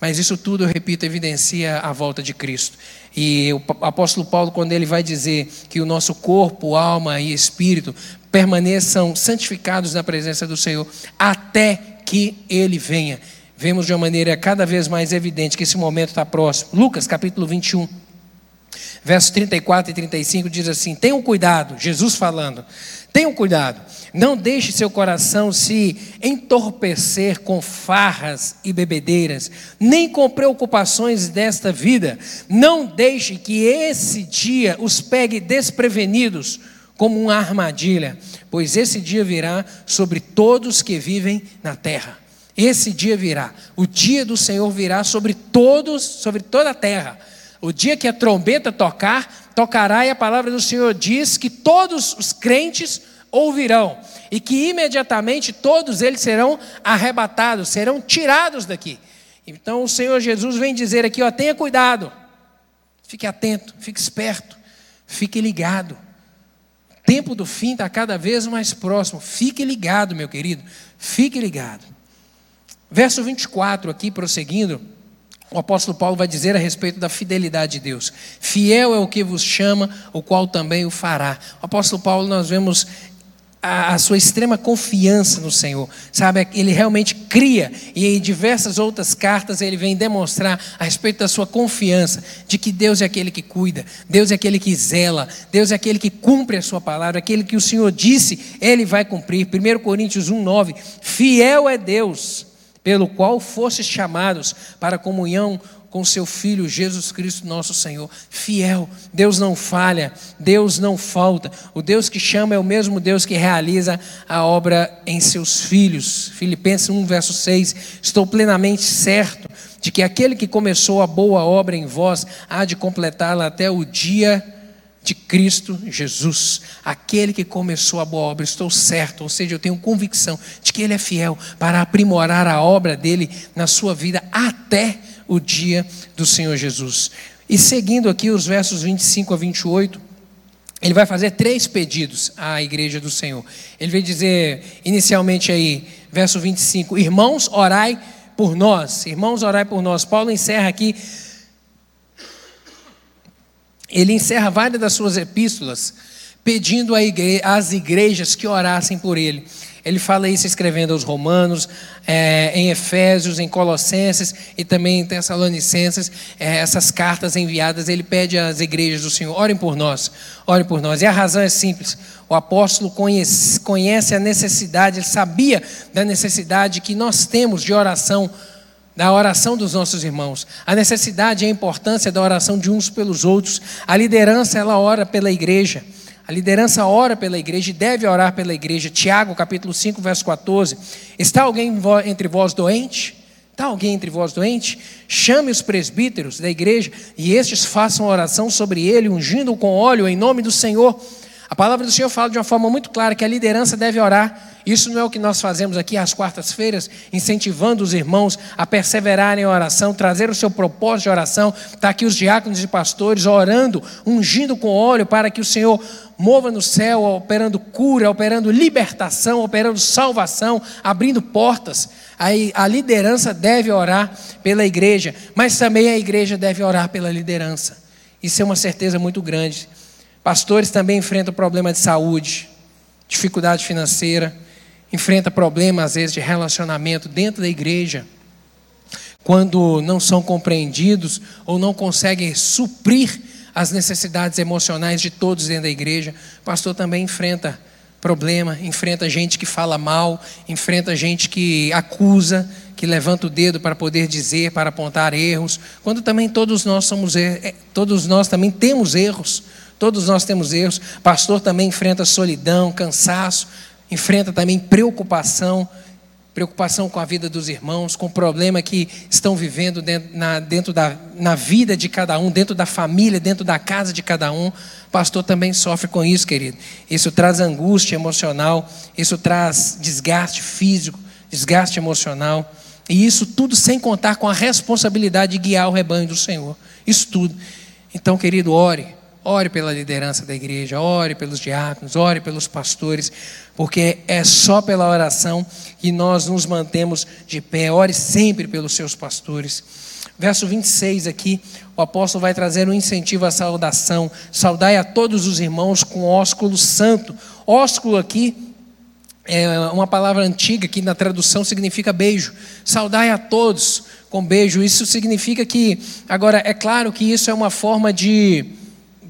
Mas isso tudo, eu repito, evidencia a volta de Cristo. E o apóstolo Paulo, quando ele vai dizer que o nosso corpo, alma e espírito permaneçam santificados na presença do Senhor até que ele venha, vemos de uma maneira cada vez mais evidente que esse momento está próximo. Lucas capítulo 21. Versos 34 e 35 diz assim: Tenham cuidado, Jesus falando, tenham cuidado, não deixe seu coração se entorpecer com farras e bebedeiras, nem com preocupações desta vida. Não deixe que esse dia os pegue desprevenidos como uma armadilha, pois esse dia virá sobre todos que vivem na terra. Esse dia virá. O dia do Senhor virá sobre todos, sobre toda a terra. O dia que a trombeta tocar, tocará e a palavra do Senhor diz que todos os crentes ouvirão, e que imediatamente todos eles serão arrebatados, serão tirados daqui. Então o Senhor Jesus vem dizer aqui: ó, tenha cuidado, fique atento, fique esperto, fique ligado. O tempo do fim está cada vez mais próximo. Fique ligado, meu querido, fique ligado. Verso 24, aqui prosseguindo, o apóstolo Paulo vai dizer a respeito da fidelidade de Deus. Fiel é o que vos chama, o qual também o fará. O apóstolo Paulo, nós vemos a, a, sua extrema confiança no Senhor, sabe? Ele realmente cria, e em diversas outras cartas ele vem demonstrar a respeito da sua confiança, de que Deus é aquele que cuida, Deus é aquele que zela, Deus é aquele que cumpre a sua palavra, aquele que o Senhor disse, ele vai cumprir. 1 Coríntios 1, 9: Fiel é Deus, pelo qual fostes chamados para comunhão com seu Filho Jesus Cristo, nosso Senhor. Fiel, Deus não falha, Deus não falta. O Deus que chama é o mesmo Deus que realiza a obra em seus filhos. Filipenses 1, verso 6. Estou plenamente certo de que aquele que começou a boa obra em vós há de completá-la até o dia de Cristo Jesus, aquele que começou a boa obra, estou certo, ou seja, eu tenho convicção de que Ele é fiel para aprimorar a obra dele na sua vida até o dia do Senhor Jesus. E seguindo aqui os versos 25 a 28, ele vai fazer três pedidos à igreja do Senhor. Ele vai dizer, inicialmente aí, verso 25: Irmãos, orai por nós. Irmãos, orai por nós. Paulo encerra aqui. Ele encerra várias das suas epístolas pedindo às igrejas que orassem por ele. Ele fala isso escrevendo aos Romanos, é, em Efésios, em Colossenses e também em Tessalonicenses, é, essas cartas enviadas, ele pede às igrejas do Senhor: orem por nós, orem por nós. E a razão é simples: o apóstolo conhece, conhece a necessidade, ele sabia da necessidade que nós temos de oração, da oração dos nossos irmãos, a necessidade e a importância da oração de uns pelos outros. A liderança, ela ora pela igreja. A liderança ora pela igreja e deve orar pela igreja. Tiago, capítulo 5, verso 14. Está alguém entre vós doente? Está alguém entre vós doente? Chame os presbíteros da igreja e estes façam oração sobre ele, ungindo-o com óleo em nome do Senhor. A palavra do Senhor fala de uma forma muito clara que a liderança deve orar. Isso não é o que nós fazemos aqui às quartas-feiras, incentivando os irmãos a perseverarem em oração, trazer o seu propósito de oração. Está aqui os diáconos e pastores orando, ungindo com óleo para que o Senhor mova no céu, operando cura, operando libertação, operando salvação, abrindo portas. Aí a liderança deve orar pela igreja, mas também a igreja deve orar pela liderança. Isso é uma certeza muito grande. Pastores também enfrentam problema de saúde, dificuldade financeira, enfrentam problemas, às vezes, de relacionamento dentro da igreja, quando não são compreendidos ou não conseguem suprir as necessidades emocionais de todos dentro da igreja. O pastor também enfrenta problema, enfrenta gente que fala mal, enfrenta gente que acusa, que levanta o dedo para poder dizer, para apontar erros, quando também todos nós somos er, todos nós também temos erros. Todos nós temos erros. Pastor também enfrenta solidão, cansaço, enfrenta também preocupação, preocupação com a vida dos irmãos, com o problema que estão vivendo dentro, na, dentro da na vida de cada um, dentro da família, dentro da casa de cada um. Pastor também sofre com isso, querido. Isso traz angústia emocional, isso traz desgaste físico, desgaste emocional. E isso tudo sem contar com a responsabilidade de guiar o rebanho do Senhor. Isso tudo. Então, querido, ore Ore pela liderança da igreja, ore pelos diáconos, ore pelos pastores, porque é só pela oração que nós nos mantemos de pé. Ore sempre pelos seus pastores. Verso 26 aqui, o apóstolo vai trazer um incentivo à saudação. Saudai a todos os irmãos com ósculo santo. Ósculo aqui é uma palavra antiga que na tradução significa beijo. Saudai a todos com beijo. Isso significa que, agora, é claro que isso é uma forma de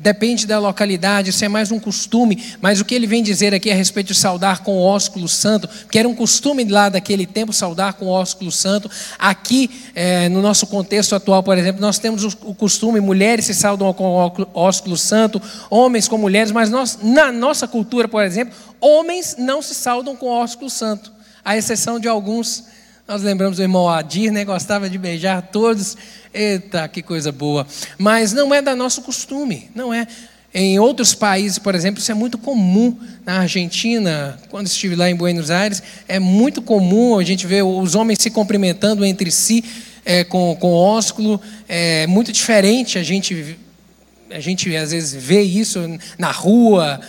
depende da localidade, isso é mais um costume, mas o que ele vem dizer aqui a respeito de saudar com o ósculo santo, que era um costume lá daquele tempo saudar com o ósculo santo, aqui é, no nosso contexto atual, por exemplo, nós temos o costume, mulheres se saudam com o ósculo santo, homens com mulheres, mas nós, na nossa cultura, por exemplo, homens não se saudam com o ósculo santo, à exceção de alguns nós lembramos do irmão Adir, né? Gostava de beijar todos. Eita, que coisa boa. Mas não é da nosso costume, não é. Em outros países, por exemplo, isso é muito comum. Na Argentina, quando estive lá em Buenos Aires, é muito comum a gente ver os homens se cumprimentando entre si. é, com, com ósculo, é muito diferente a gente, a gente às vezes vê isso na rua,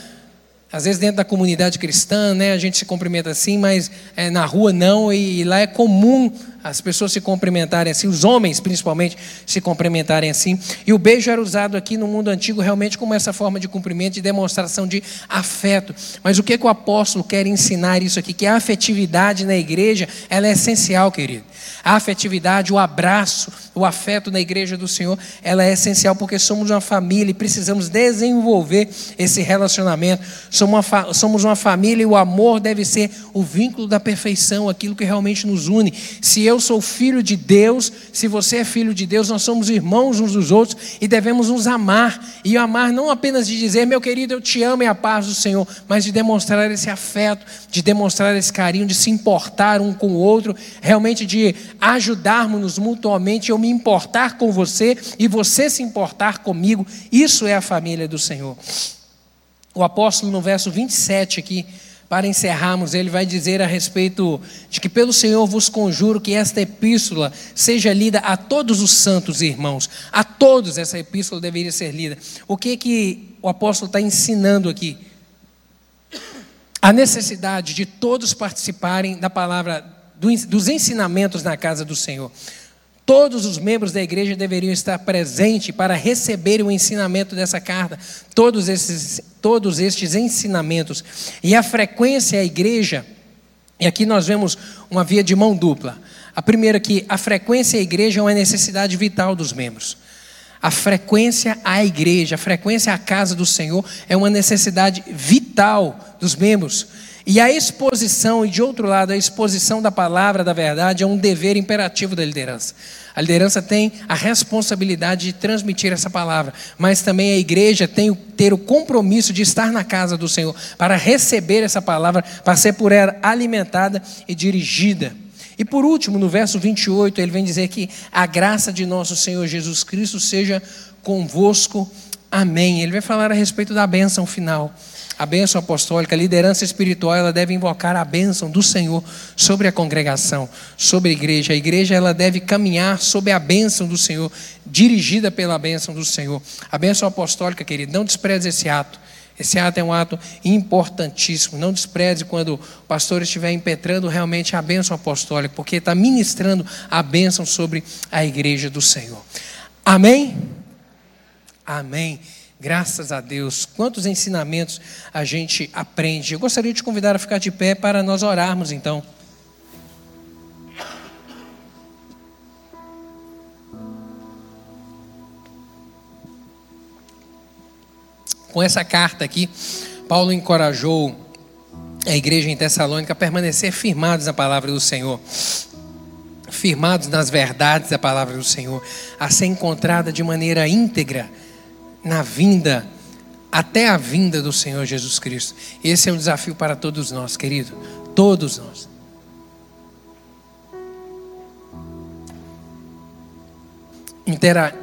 às vezes dentro da comunidade cristã, né, a gente se cumprimenta assim, mas é, na rua não, e, e, lá é comum as pessoas se cumprimentarem assim, os homens principalmente se cumprimentarem assim. E o beijo era usado aqui no mundo antigo realmente como essa forma de cumprimento, de demonstração de afeto. Mas o que, que o apóstolo quer ensinar isso aqui? Que a afetividade na igreja ela é essencial, querido. A afetividade, o abraço, o afeto na igreja do Senhor, ela é essencial porque somos uma família e precisamos desenvolver esse relacionamento. Somos uma, somos uma família e o amor deve ser o vínculo da perfeição, aquilo que realmente nos une. Se eu sou filho de Deus, se você é filho de Deus, nós somos irmãos uns dos outros e devemos nos amar. E amar não apenas de dizer, meu querido, eu te amo e a paz do Senhor, mas de demonstrar esse afeto, de demonstrar esse carinho, de se importar um com o outro, realmente de ajudarmos-nos mutuamente, eu me importar com você e você se importar comigo. Isso é a família do Senhor. O apóstolo, no verso 27 aqui, para encerrarmos, ele vai dizer a respeito de que, pelo Senhor, vos conjuro que esta epístola seja lida a todos os santos irmãos. A todos essa epístola deveria ser lida. O que que o apóstolo está ensinando aqui? A necessidade de todos participarem da palavra, dos ensinamentos na casa do Senhor. Todos os membros da igreja deveriam estar presentes para receber o ensinamento dessa carta, todos esses, todos estes ensinamentos. E a frequência à igreja, e aqui nós vemos uma via de mão dupla. A primeira que a frequência à igreja é uma necessidade vital dos membros. A frequência à igreja, a frequência à casa do Senhor é uma necessidade vital dos membros. E a exposição, e de outro lado, a exposição da palavra da verdade é um dever imperativo da liderança. A liderança tem a responsabilidade de transmitir essa palavra, mas também a igreja tem ter o compromisso de estar na casa do Senhor para receber essa palavra, para ser por ela alimentada e dirigida. E por último, no verso 28, ele vem dizer que a graça de nosso Senhor Jesus Cristo seja convosco. Amém. Ele vai falar a respeito da bênção final a bênção apostólica, a liderança espiritual, ela deve invocar a bênção do Senhor sobre a congregação, sobre a igreja. A igreja ela deve caminhar sob a bênção do Senhor, dirigida pela bênção do Senhor. A bênção apostólica, querido, não despreze esse ato. Esse ato é um ato importantíssimo. Não despreze quando o pastor estiver impetrando realmente a bênção apostólica, porque está ministrando a bênção sobre a igreja do Senhor. Amém? Amém. Graças a Deus, quantos ensinamentos a gente aprende. Eu gostaria de te convidar a ficar de pé para nós orarmos então. Com essa carta aqui, Paulo encorajou a igreja em Tessalônica a permanecer firmados na palavra do Senhor, firmados nas verdades da palavra do Senhor, a ser encontrada de maneira íntegra na vinda, até a vinda do Senhor Jesus Cristo. Esse é um desafio para todos nós, querido. Todos nós. Intera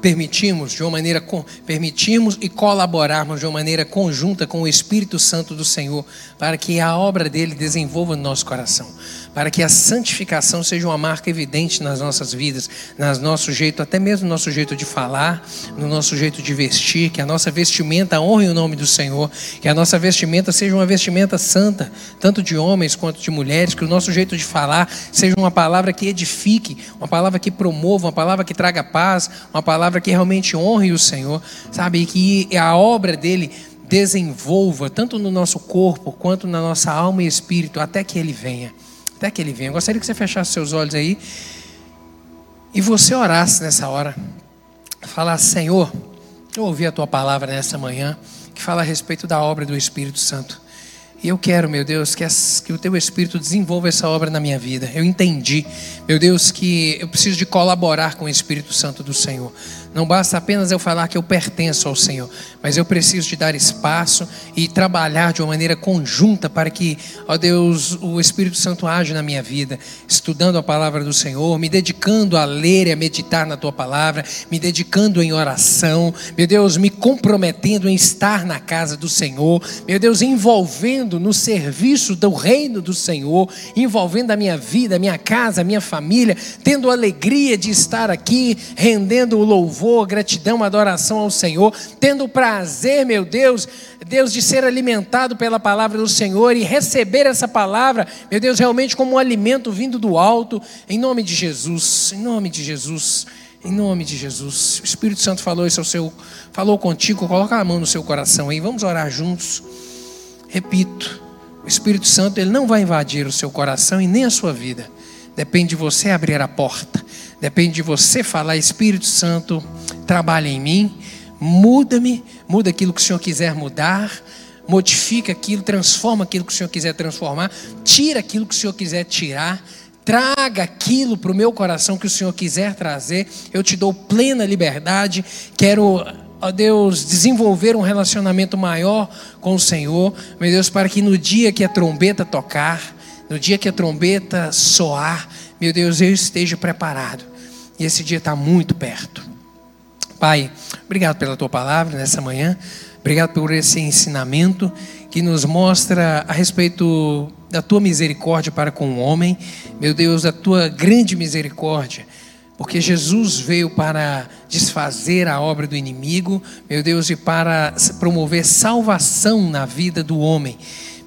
permitimos de uma maneira permitimos e colaborarmos de uma maneira conjunta com o Espírito Santo do Senhor para que a obra dele desenvolva no nosso coração para que a santificação seja uma marca evidente nas nossas vidas, no nosso jeito, até mesmo no nosso jeito de falar, no nosso jeito de vestir, que a nossa vestimenta honre o nome do Senhor, que a nossa vestimenta seja uma vestimenta santa, tanto de homens quanto de mulheres, que o nosso jeito de falar seja uma palavra que edifique, uma palavra que promova, uma palavra que traga paz, uma palavra que realmente honre o Senhor, sabe? E que a obra dele desenvolva tanto no nosso corpo quanto na nossa alma e espírito até que ele venha até que ele venha. Eu gostaria que você fechasse seus olhos aí e você orasse nessa hora. Falasse, Senhor, eu ouvi a tua palavra nessa manhã que fala a respeito da obra do Espírito Santo. E eu quero, meu Deus, que, as, que, o teu Espírito desenvolva essa obra na minha vida. Eu entendi, meu Deus, que eu preciso de colaborar com o Espírito Santo do Senhor. Não basta apenas eu falar que eu pertenço ao Senhor, mas eu preciso te dar espaço e trabalhar de uma maneira conjunta para que, ó Deus, o Espírito Santo age na minha vida, estudando a palavra do Senhor, me dedicando a ler e a meditar na tua palavra, me dedicando em oração, meu Deus, me comprometendo em estar na casa do Senhor, meu Deus, envolvendo no serviço do reino do Senhor, envolvendo a minha vida, a minha casa, a minha família, tendo alegria de estar aqui, rendendo o louvor louvor, gratidão, adoração ao Senhor, tendo prazer, meu Deus, Deus, de ser alimentado pela palavra do Senhor e receber essa palavra, meu Deus, realmente como um alimento vindo do alto, em nome de Jesus, em nome de Jesus. Em nome de Jesus. O Espírito Santo falou isso ao seu, falou contigo, coloca a mão no seu coração aí. Vamos orar juntos. Repito, o Espírito Santo ele não vai invadir o seu coração e nem a sua vida. Depende de você abrir a porta. Depende de você falar, Espírito Santo, trabalha em mim, muda-me, muda aquilo que o Senhor quiser mudar, modifica aquilo, transforma aquilo que o Senhor quiser transformar, tira aquilo que o Senhor quiser tirar, traga aquilo para o meu coração que o Senhor quiser trazer. Eu te dou plena liberdade, quero ó Deus, desenvolver um relacionamento maior com o Senhor, meu Deus, para que no dia que a trombeta tocar, no dia que a trombeta soar, meu Deus, eu esteja preparado e esse dia está muito perto. Pai, obrigado pela tua palavra nessa manhã. Obrigado por esse ensinamento que nos mostra a respeito da tua misericórdia para com o homem. Meu Deus, da tua grande misericórdia. Porque Jesus veio para desfazer a obra do inimigo, meu Deus, e para promover salvação na vida do homem.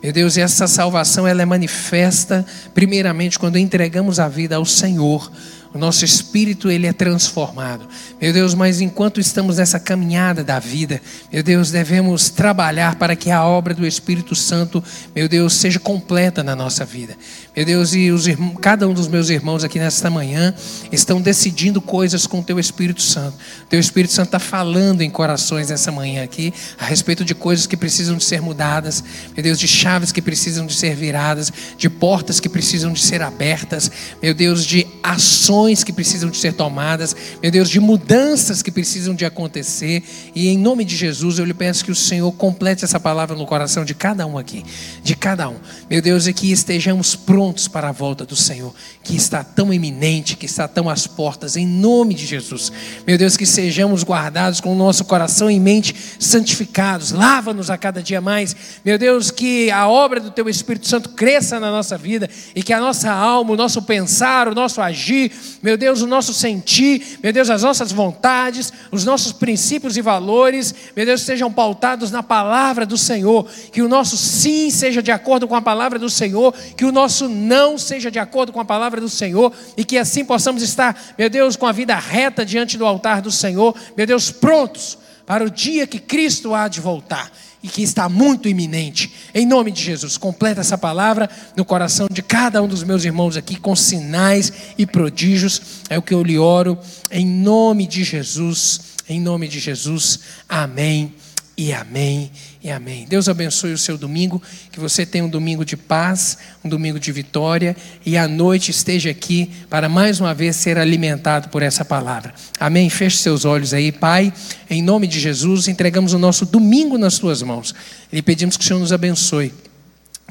Meu Deus, e essa salvação ela é manifesta primeiramente quando entregamos a vida ao Senhor. O nosso espírito ele é transformado. Meu Deus, mas enquanto estamos nessa caminhada da vida, meu Deus, devemos trabalhar para que a obra do Espírito Santo, meu Deus, seja completa na nossa vida. Meu Deus, e os cada um dos meus irmãos aqui nesta manhã estão decidindo coisas com o teu Espírito Santo. O teu Espírito Santo está falando em corações nessa manhã aqui a respeito de coisas que precisam de ser mudadas, meu Deus, de chaves que precisam de ser viradas, de portas que precisam de ser abertas, meu Deus, de ações que precisam de ser tomadas, meu Deus, de mudanças que precisam de acontecer. E em nome de Jesus, eu lhe peço que o Senhor complete essa palavra no coração de cada um aqui, de cada um. Meu Deus, e que estejamos prontos para a volta do Senhor, que está tão iminente, que está tão às portas, em nome de Jesus. Meu Deus, que sejamos guardados com o nosso coração e mente santificados. Lava-nos a cada dia mais. Meu Deus, que a obra do teu Espírito Santo cresça na nossa vida e que a nossa alma, o nosso pensar, o nosso agir, meu Deus, o nosso sentir, meu Deus, as nossas vontades, os nossos princípios e valores, meu Deus, sejam pautados na palavra do Senhor, que o nosso sim seja de acordo com a palavra do Senhor, que o nosso não seja de acordo com a palavra do Senhor, e que assim possamos estar, meu Deus, com a vida reta diante do altar do Senhor, meu Deus, prontos para o dia que Cristo há de voltar e que está muito iminente. Em nome de Jesus, completa essa palavra no coração de cada um dos meus irmãos aqui, com sinais e prodígios. É o que eu lhe oro, em nome de Jesus. Em nome de Jesus. Amém e amém e amém. Deus abençoe o seu domingo, que você tenha um domingo de paz, um domingo de vitória e à noite esteja aqui para mais uma vez ser alimentado por essa palavra. Amém. Feche seus olhos aí, Pai, em nome de Jesus, entregamos o nosso domingo nas tuas mãos. E pedimos que o Senhor nos abençoe.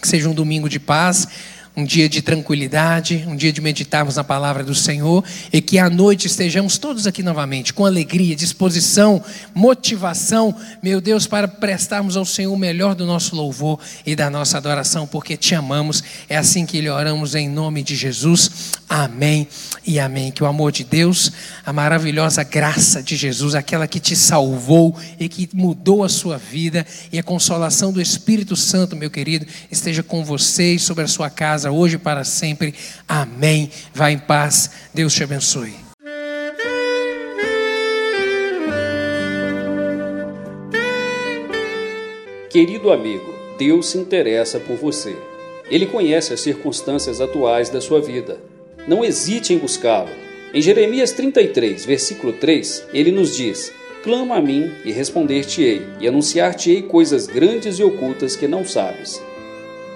Que seja um domingo de paz, um dia de tranquilidade, um dia de meditarmos na palavra do Senhor e que à noite estejamos todos aqui novamente com alegria, disposição, motivação, meu Deus, para prestarmos ao Senhor o melhor do nosso louvor e da nossa adoração, porque te amamos. É assim que lhe oramos em nome de Jesus. Amém e amém. Que o amor de Deus, a maravilhosa graça de Jesus, aquela que te salvou e que mudou a sua vida e a consolação do Espírito Santo, meu querido, esteja com vocês sobre a sua casa casa hoje e para sempre. Amém. Vá em paz. Deus te abençoe. Querido amigo, Deus se interessa por você. Ele conhece as circunstâncias atuais da sua vida. Não hesite em buscá-lo. Em Jeremias 33, versículo 3, ele nos diz: Clama a mim e responder-te-ei, e anunciar-te-ei coisas grandes e ocultas que não sabes.